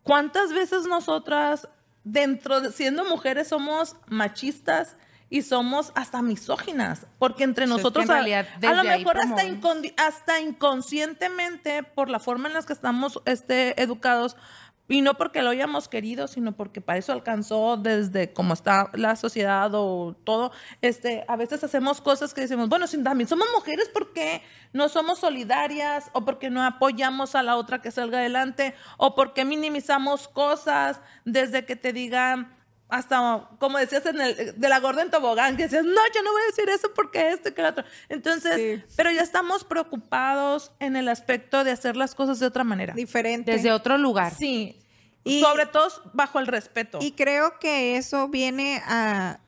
¿cuántas veces nosotras, dentro de, siendo mujeres, somos machistas? Y somos hasta misóginas, porque entre es que nosotros en a- realidad a, desde lo mejor hasta, inconscientemente por la forma en la que estamos este, educados y no porque lo hayamos querido, sino porque para eso alcanzó desde cómo está la sociedad o todo. Este, a veces hacemos cosas que decimos, bueno, si también somos mujeres, ¿por qué no somos solidarias? O porque no apoyamos a la otra que salga adelante? O porque minimizamos cosas desde que te digan hasta, como decías en el, de la gorda en tobogán, que decías, no, yo no voy a decir eso porque esto y que lo otro. Entonces, Sí. pero ya estamos preocupados en el aspecto de hacer las cosas de otra manera. diferente. Desde otro lugar. Sí. Y- Sobre todo bajo el respeto. Y creo que eso viene a,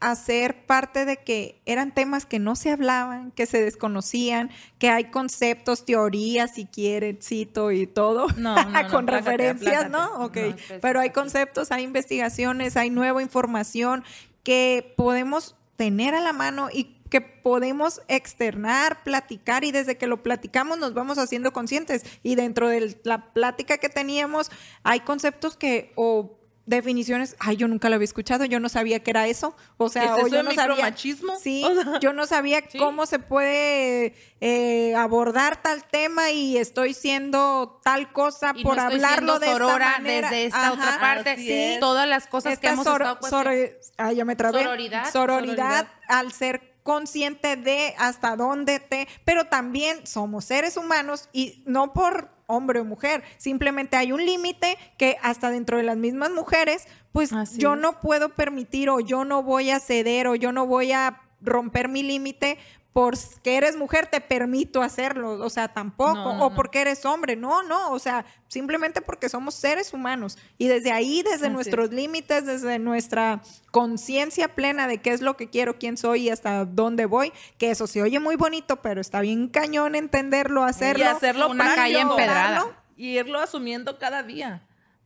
a ser parte de que eran temas que no se hablaban, que se desconocían, que hay conceptos, teorías, si quieren, cito y todo, No, no, no, con plácate, referencias, plácate. ¿no? Ok, pero hay conceptos, hay investigaciones, hay nueva información que podemos tener a la mano y que podemos externar, platicar y desde que lo platicamos nos vamos haciendo conscientes y dentro de la plática que teníamos hay conceptos que o definiciones, ay, yo nunca lo había escuchado, yo no sabía que era eso, o sea, ¿Es o yo no sabía, micromachismo? sí, O sea, yo no sabía Sí. cómo se puede eh, abordar tal tema y estoy siendo tal cosa Y por no hablarlo de esta manera. desde esta otra parte. es. Todas las cosas que hemos estado soro- ah, ya me trabé. Sororidad. Sororidad, Sororidad. al ser consciente de hasta dónde te, pero también somos seres humanos y no por hombre o mujer, simplemente hay un límite que hasta dentro de las mismas mujeres, pues Así yo es. no puedo permitir o yo no voy a ceder o yo no voy a romper mi límite porque eres mujer te permito hacerlo, o sea, tampoco, No, o porque eres hombre, no, no, o sea, simplemente porque somos seres humanos y desde ahí, desde Así nuestros límites, desde nuestra conciencia plena de qué es lo que quiero, quién soy y hasta dónde voy, que eso se oye muy bonito, pero está bien cañón entenderlo, hacerlo. y hacerlo una calle empedrada. y irlo asumiendo cada día.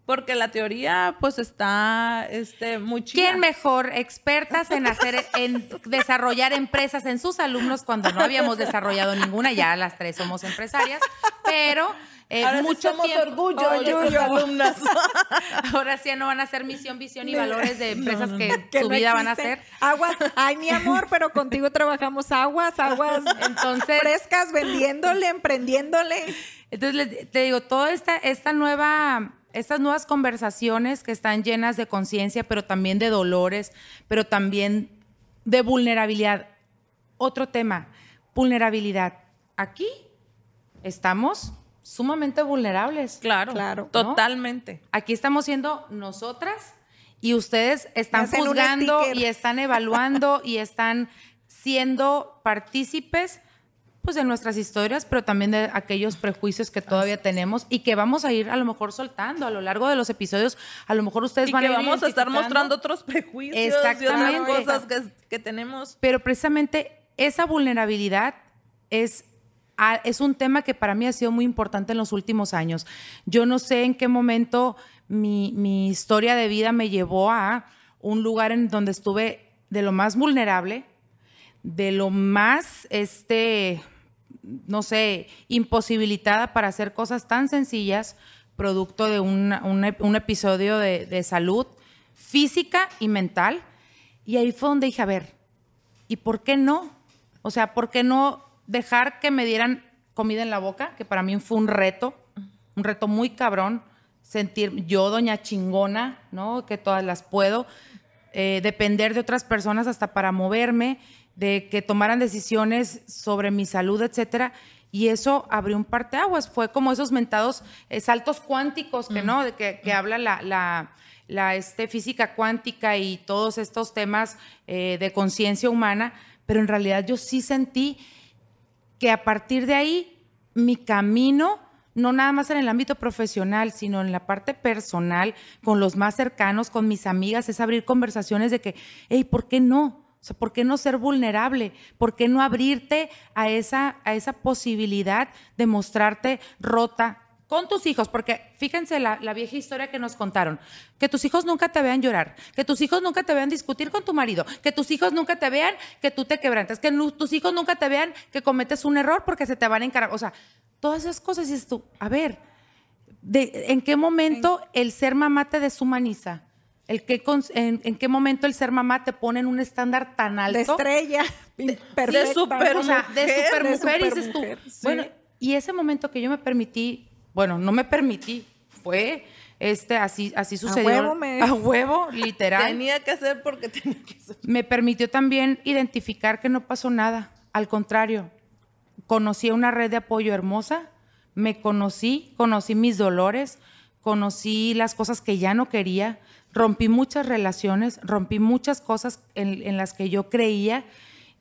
Porque la teoría, pues, está este, muy chida. ¿Quién mejor expertas en hacer, en desarrollar empresas en sus alumnos cuando no habíamos desarrollado ninguna? Ya las tres somos empresarias, pero eh, Ahora sí mucho somos tiempo. orgullo Oye, alumnas. Ahora sí no van a ser misión, visión y valores de empresas que que su no vida van a hacer. Aguas, ay mi amor, pero contigo trabajamos aguas, aguas Entonces- frescas, vendiéndole, emprendiéndole. Entonces, te digo, toda esta, esta nueva, estas nuevas conversaciones que están llenas de conciencia, pero también de dolores, pero también de vulnerabilidad. Otro tema, vulnerabilidad. Aquí estamos sumamente vulnerables. Claro, Claro. Totalmente. Aquí estamos siendo nosotras y ustedes están juzgando y están evaluando y están siendo partícipes pues de nuestras historias, pero también de aquellos prejuicios que todavía tenemos y que vamos a ir a lo mejor soltando a lo largo de los episodios. A lo mejor ustedes Y van que a ir vamos a estar mostrando otros prejuicios y otras Exactamente. cosas que, que tenemos. Pero precisamente esa vulnerabilidad es, a- es un tema que para mí ha sido muy importante en los últimos años. Yo no sé en qué momento mi, mi historia de vida me llevó a un lugar en donde estuve de lo más vulnerable, de lo más, este, no sé, imposibilitada para hacer cosas tan sencillas, producto de una- un, ep- un episodio de, de salud física y mental. Y ahí fue donde dije, a ver, ¿y por qué no? O sea, ¿por qué no dejar que me dieran comida en la boca? Que para mí fue un reto, un reto muy cabrón, sentir yo, doña chingona, ¿no? Que todas las puedo, eh, depender de otras personas hasta para moverme, de que tomaran decisiones sobre mi salud, etcétera. Y eso abrió un parteaguas. Fue como esos mentados eh, saltos cuánticos que, ¿no? De que, que habla la, la, la, este, física cuántica y todos estos temas eh, de conciencia humana. Pero en realidad yo sí sentí que a partir de ahí mi camino, no nada más en el ámbito profesional, sino en la parte personal, con los más cercanos, con mis amigas, es abrir conversaciones de que, hey, ¿por qué no? O sea, ¿por qué no ser vulnerable? ¿Por qué no abrirte a esa, a esa posibilidad de mostrarte rota con tus hijos? Porque fíjense la, la vieja historia que nos contaron, que tus hijos nunca te vean llorar, que tus hijos nunca te vean discutir con tu marido, que tus hijos nunca te vean que tú te quebrantas, que tus hijos nunca te vean que cometes un error porque se te van a encarar. O sea, todas esas cosas y tú, a ver, de- ¿en qué momento el ser mamá te deshumaniza? El que en, en qué momento el ser mamá te pone en un estándar tan De alto? estrella. perfecta. super- o sea, de mujer, supermujer, de y dices tú. sí. Bueno, y ese momento que yo me permití, bueno, no me permití, fue este, así, así sucedió. huevo me- A huevo, literal. Tenía que hacer porque tenía que hacer. me permitió también identificar que no pasó nada. Al contrario, conocí una red de apoyo hermosa, me conocí, conocí mis dolores, conocí las cosas que ya no quería, rompí muchas relaciones, rompí muchas cosas en, las que yo creía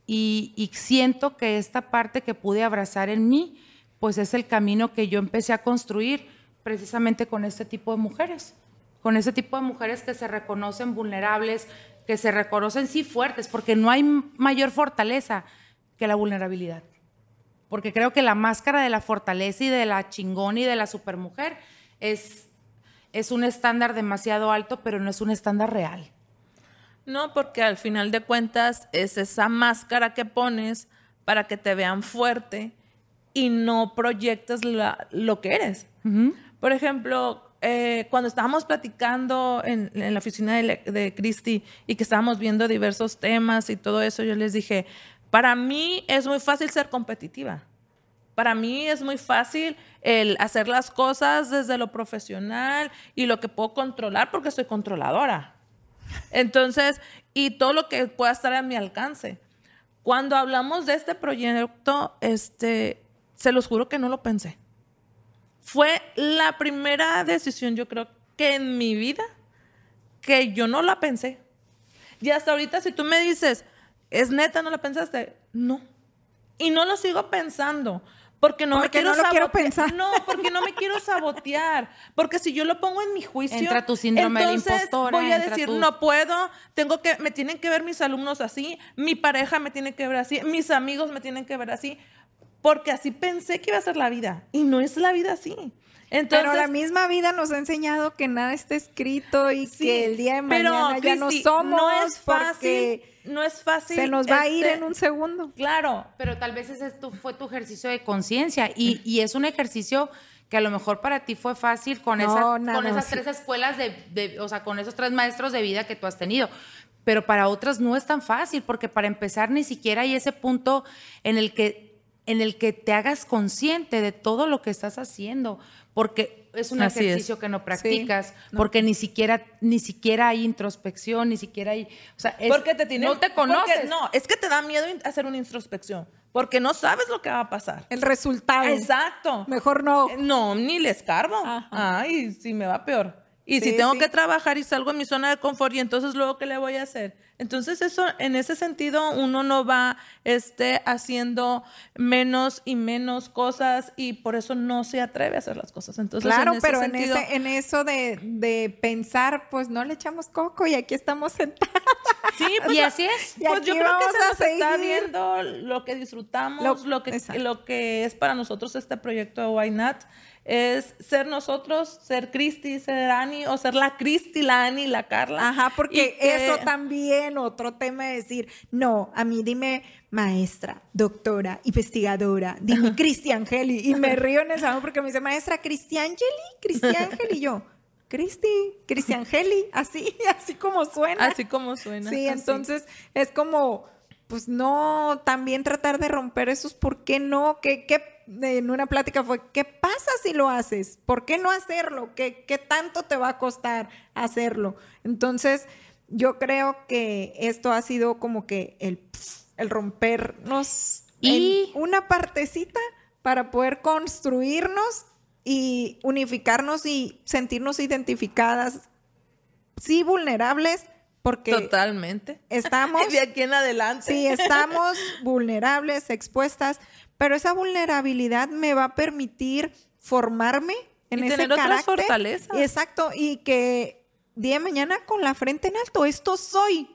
y, y siento que esta parte que pude abrazar en mí, pues es el camino que yo empecé a construir precisamente con este tipo de mujeres, con este tipo de mujeres que se reconocen vulnerables, que se reconocen sí fuertes, porque no hay mayor fortaleza que la vulnerabilidad. Porque creo que la máscara de la fortaleza y de la chingón y de la supermujer es, es un estándar demasiado alto, pero no es un estándar real. No, porque al final de cuentas es esa máscara que pones para que te vean fuerte y no proyectas lo que eres. Por ejemplo, eh, cuando estábamos platicando en, la oficina de, de Christy y que estábamos viendo diversos temas y todo eso, yo les dije, para mí es muy fácil ser competitiva. Para mí es muy fácil el hacer las cosas desde lo profesional y lo que puedo controlar porque soy controladora. Entonces, y todo lo que pueda estar a mi alcance. Cuando hablamos de este proyecto, este, se los juro que no lo pensé. Fue la primera decisión, yo creo que en mi vida, que yo no la pensé. Y hasta ahorita, si tú me dices, ¿es neta, no la pensaste? No. Y no lo sigo pensando. Porque no me quiero, no quiero pensar. No, porque no me quiero sabotear. Porque si yo lo pongo en mi juicio. Entra tu síndrome de impostora. Voy a decir, no puedo, tengo que, me tienen que ver mis alumnos así, mi pareja me tiene que ver así, mis amigos me tienen que ver así. Porque así pensé que iba a ser la vida. Y no es la vida así. Entonces, pero la misma vida nos ha enseñado que nada está escrito y que el día de mañana ya no somos. No es fácil. No es fácil. Se nos va a ir este, en un segundo. Claro. Pero tal vez ese fue tu ejercicio de conciencia y, y, es un ejercicio que a lo mejor para ti fue fácil con, con esas tres escuelas de, o sea, con esos tres maestros de vida que tú has tenido. Pero para otras no es tan fácil porque para empezar ni siquiera hay ese punto en el que en el que te hagas consciente de todo lo que estás haciendo porque es un ejercicio que no practicas, porque ni siquiera ni siquiera hay introspección, ni siquiera hay, o sea, porque te no te conoces. no, es que te da miedo hacer una introspección, porque no sabes lo que va a pasar. El resultado. Exacto. Mejor no. No, ni le escarbo. Ay, si me va peor. Y si tengo que trabajar y salgo en mi zona de confort y entonces luego qué le voy a hacer? Entonces eso, en ese sentido, uno no va este, haciendo menos y menos cosas y por eso no se atreve a hacer las cosas. Entonces, claro, pero en, ese, en eso de, pensar, pues no le echamos coco y aquí estamos sentados. Sí, pues, y así es. pues yo creo que se está viendo lo que disfrutamos, lo, que, lo que es para nosotros este proyecto de Why Not es ser nosotros, ser Cristi, ser Ani, o ser la Cristi, la Ani, la Carla. Ajá, porque eso también, otro tema es decir, no, a mí dime maestra, doctora, investigadora, dime Cristi Angeli, y me río en el salón porque me dice, maestra, Cristi Angeli, Cristi Angeli, y yo, Cristi, Cristi Angeli, así, así como suena. Así como suena. Sí, entonces es como pues no, también tratar de romper esos, ¿por qué no? ¿Qué, qué en una plática fue, ¿qué pasa si lo haces? ¿Por qué no hacerlo? ¿Qué, qué tanto te va a costar hacerlo? Entonces, yo creo que esto ha sido como que el, el rompernos y una partecita para poder construirnos y unificarnos y sentirnos identificadas, sí vulnerables, porque totalmente estamos de aquí en adelante. Sí, estamos vulnerables, expuestas, pero esa vulnerabilidad me va a permitir formarme en y ese tener carácter. Otras fortalezas. Exacto, y que día de mañana con la frente en alto, esto soy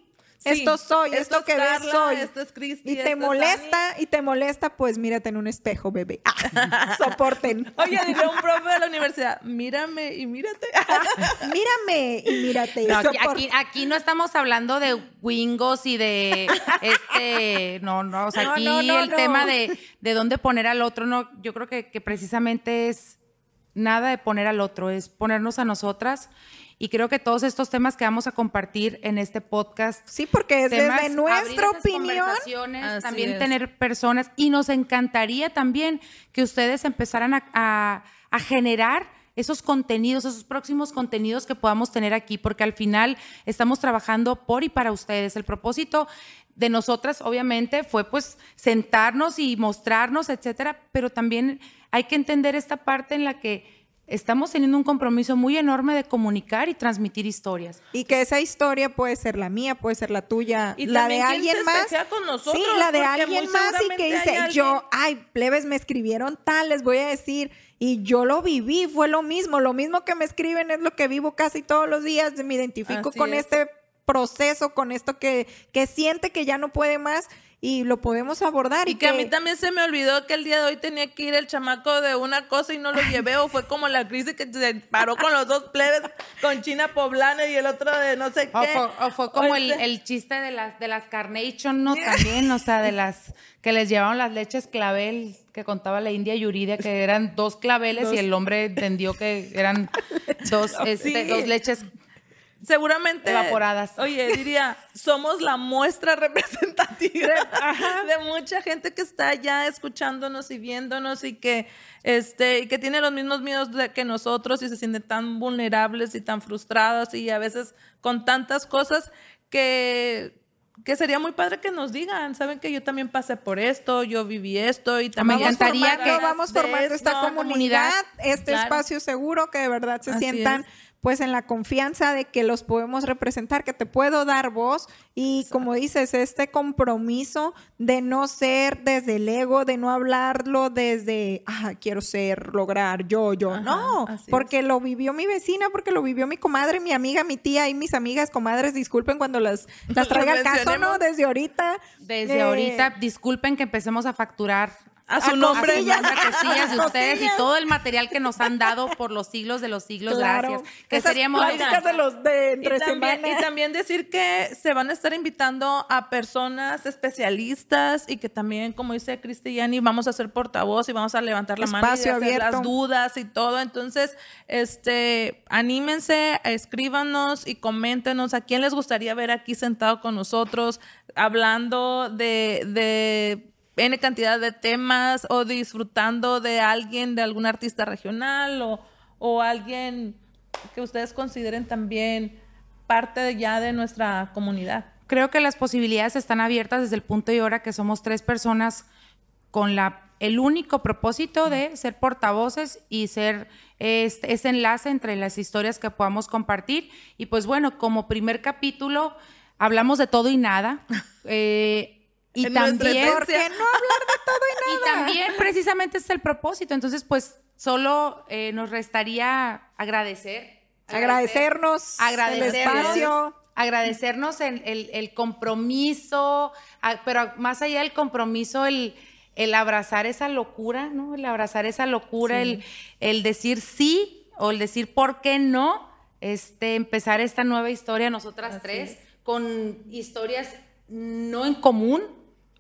esto soy, esto, que ves soy. Esto es Cristi, y te molesta, y te molesta, pues mírate en un espejo, bebé. soporten. Oye, dile un profe de la universidad, mírame y mírate. mírame y mírate. No, aquí, no estamos hablando de wingos y de este, no, no, o sea, aquí el tema de, de dónde poner al otro, no, yo creo que, que precisamente es nada de poner al otro, es ponernos a nosotras y creo que todos estos temas que vamos a compartir en este podcast. Sí, porque es desde nuestra opinión. También tener personas. Y nos encantaría también que ustedes empezaran a, generar esos contenidos, esos próximos contenidos que podamos tener aquí, porque al final estamos trabajando por y para ustedes. El propósito de nosotras, obviamente, fue pues sentarnos y mostrarnos, etcétera, pero también hay que entender esta parte en la que estamos teniendo un compromiso muy enorme de comunicar y transmitir historias. Y que esa historia puede ser la mía, puede ser la tuya, Y la de alguien más. con nosotros, sí, la de alguien más y que dice, yo, ay, plebes, me escribieron tal, les voy a decir. Y yo lo viví, fue lo mismo. Lo mismo que me escriben es lo que vivo casi todos los días. Me identifico Así con es. este proceso, con esto que, que siente que ya no puede más y lo podemos abordar. Y que a mí también se me olvidó que el día de hoy tenía que ir el chamaco de una cosa y no lo llevé, o fue como la crisis que se paró con los dos plebes, con China Poblana y el otro de no sé qué. O fue, o fue como el, el chiste de las, de las Carnation, ¿no? También, o sea, de las que les llevaban las leches clavel que contaba la India Yuridia, que eran dos claveles y el hombre entendió que eran dos, este, Sí. dos leches. Seguramente Evaporadas. Oye, diría, somos la muestra representativa de mucha gente que está ya escuchándonos y viéndonos y que este y que tiene los mismos miedos de- que nosotros y se sienten tan vulnerables y tan frustrados y a veces con tantas cosas que que sería muy padre que nos digan, saben que yo también pasé por esto, yo viví esto y también vamos encantaría que- vamos formando esta comunidad, este Claro. espacio seguro que de verdad se Así sientan es. Pues en la confianza de que los podemos representar, que te puedo dar voz y como dices, este compromiso de no ser desde el ego, de no hablarlo desde, ah, quiero ser, lograr, yo, yo, Ajá, no, porque lo vivió mi vecina, porque lo vivió mi comadre, mi amiga, mi tía y mis amigas, comadres, disculpen cuando las, las traiga al caso, ¿no? Desde ahorita. Desde eh, ahorita, disculpen que empecemos a facturar a su a nombre. a costillas de ustedes y todo el material que nos han dado por los siglos de los siglos. Claro. Gracias. Que Esas seríamos de los de Y entre también, semana. y también decir que se van a estar invitando a personas especialistas y que también, como dice Cristiani, vamos a ser portavoz y vamos a levantar la mano y Espacio hacer abierto. las dudas y todo. Entonces, este, anímense, escríbanos y coméntenos a quién les gustaría ver aquí sentado con nosotros, hablando de, de N cantidad de temas o disfrutando de alguien, de algún artista regional o, o alguien que ustedes consideren también parte de ya de nuestra comunidad. creo que las posibilidades están abiertas desde el punto y hora que somos tres personas con la, el único propósito de ser portavoces y ser este, ese enlace entre las historias que podamos compartir. Y pues bueno, como primer capítulo hablamos de todo y nada. eh, y En también... ¿Por qué no hablar de todo y Y nada? también precisamente es el propósito. Entonces, pues solo eh, nos restaría agradecer. Agradecernos el espacio. agradecernos el, el- el compromiso, a- pero más allá del compromiso, el, el abrazar esa locura, ¿no? El abrazar esa locura, el, el decir sí o el decir por qué no, este, empezar esta nueva historia nosotras tres, con historias no en común.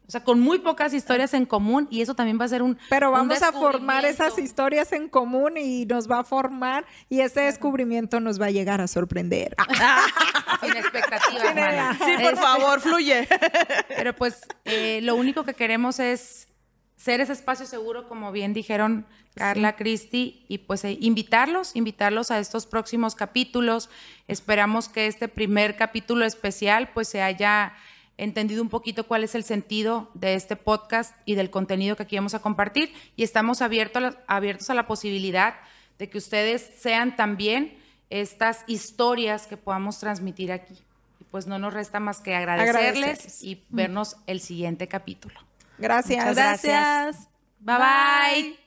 O sea, con muy pocas historias en común y eso también va a ser un Pero un vamos a formar esas historias en común y nos va a formar y ese descubrimiento nos va a llegar a sorprender. sin expectativas. Sí, por Este, favor, fluye. Pero pues eh, lo único que queremos es ser ese espacio seguro, como bien dijeron Carla, Cristi, y pues eh, invitarlos, invitarlos a estos próximos capítulos. Esperamos que este primer capítulo especial pues se haya entendido un poquito cuál es el sentido de este podcast y del contenido que aquí vamos a compartir y estamos abiertos a la, abiertos a la posibilidad de que ustedes sean también estas historias que podamos transmitir aquí. Y pues no nos resta más que agradecerles Agradecerles. y vernos el siguiente capítulo. Gracias. Muchas gracias. Bye bye.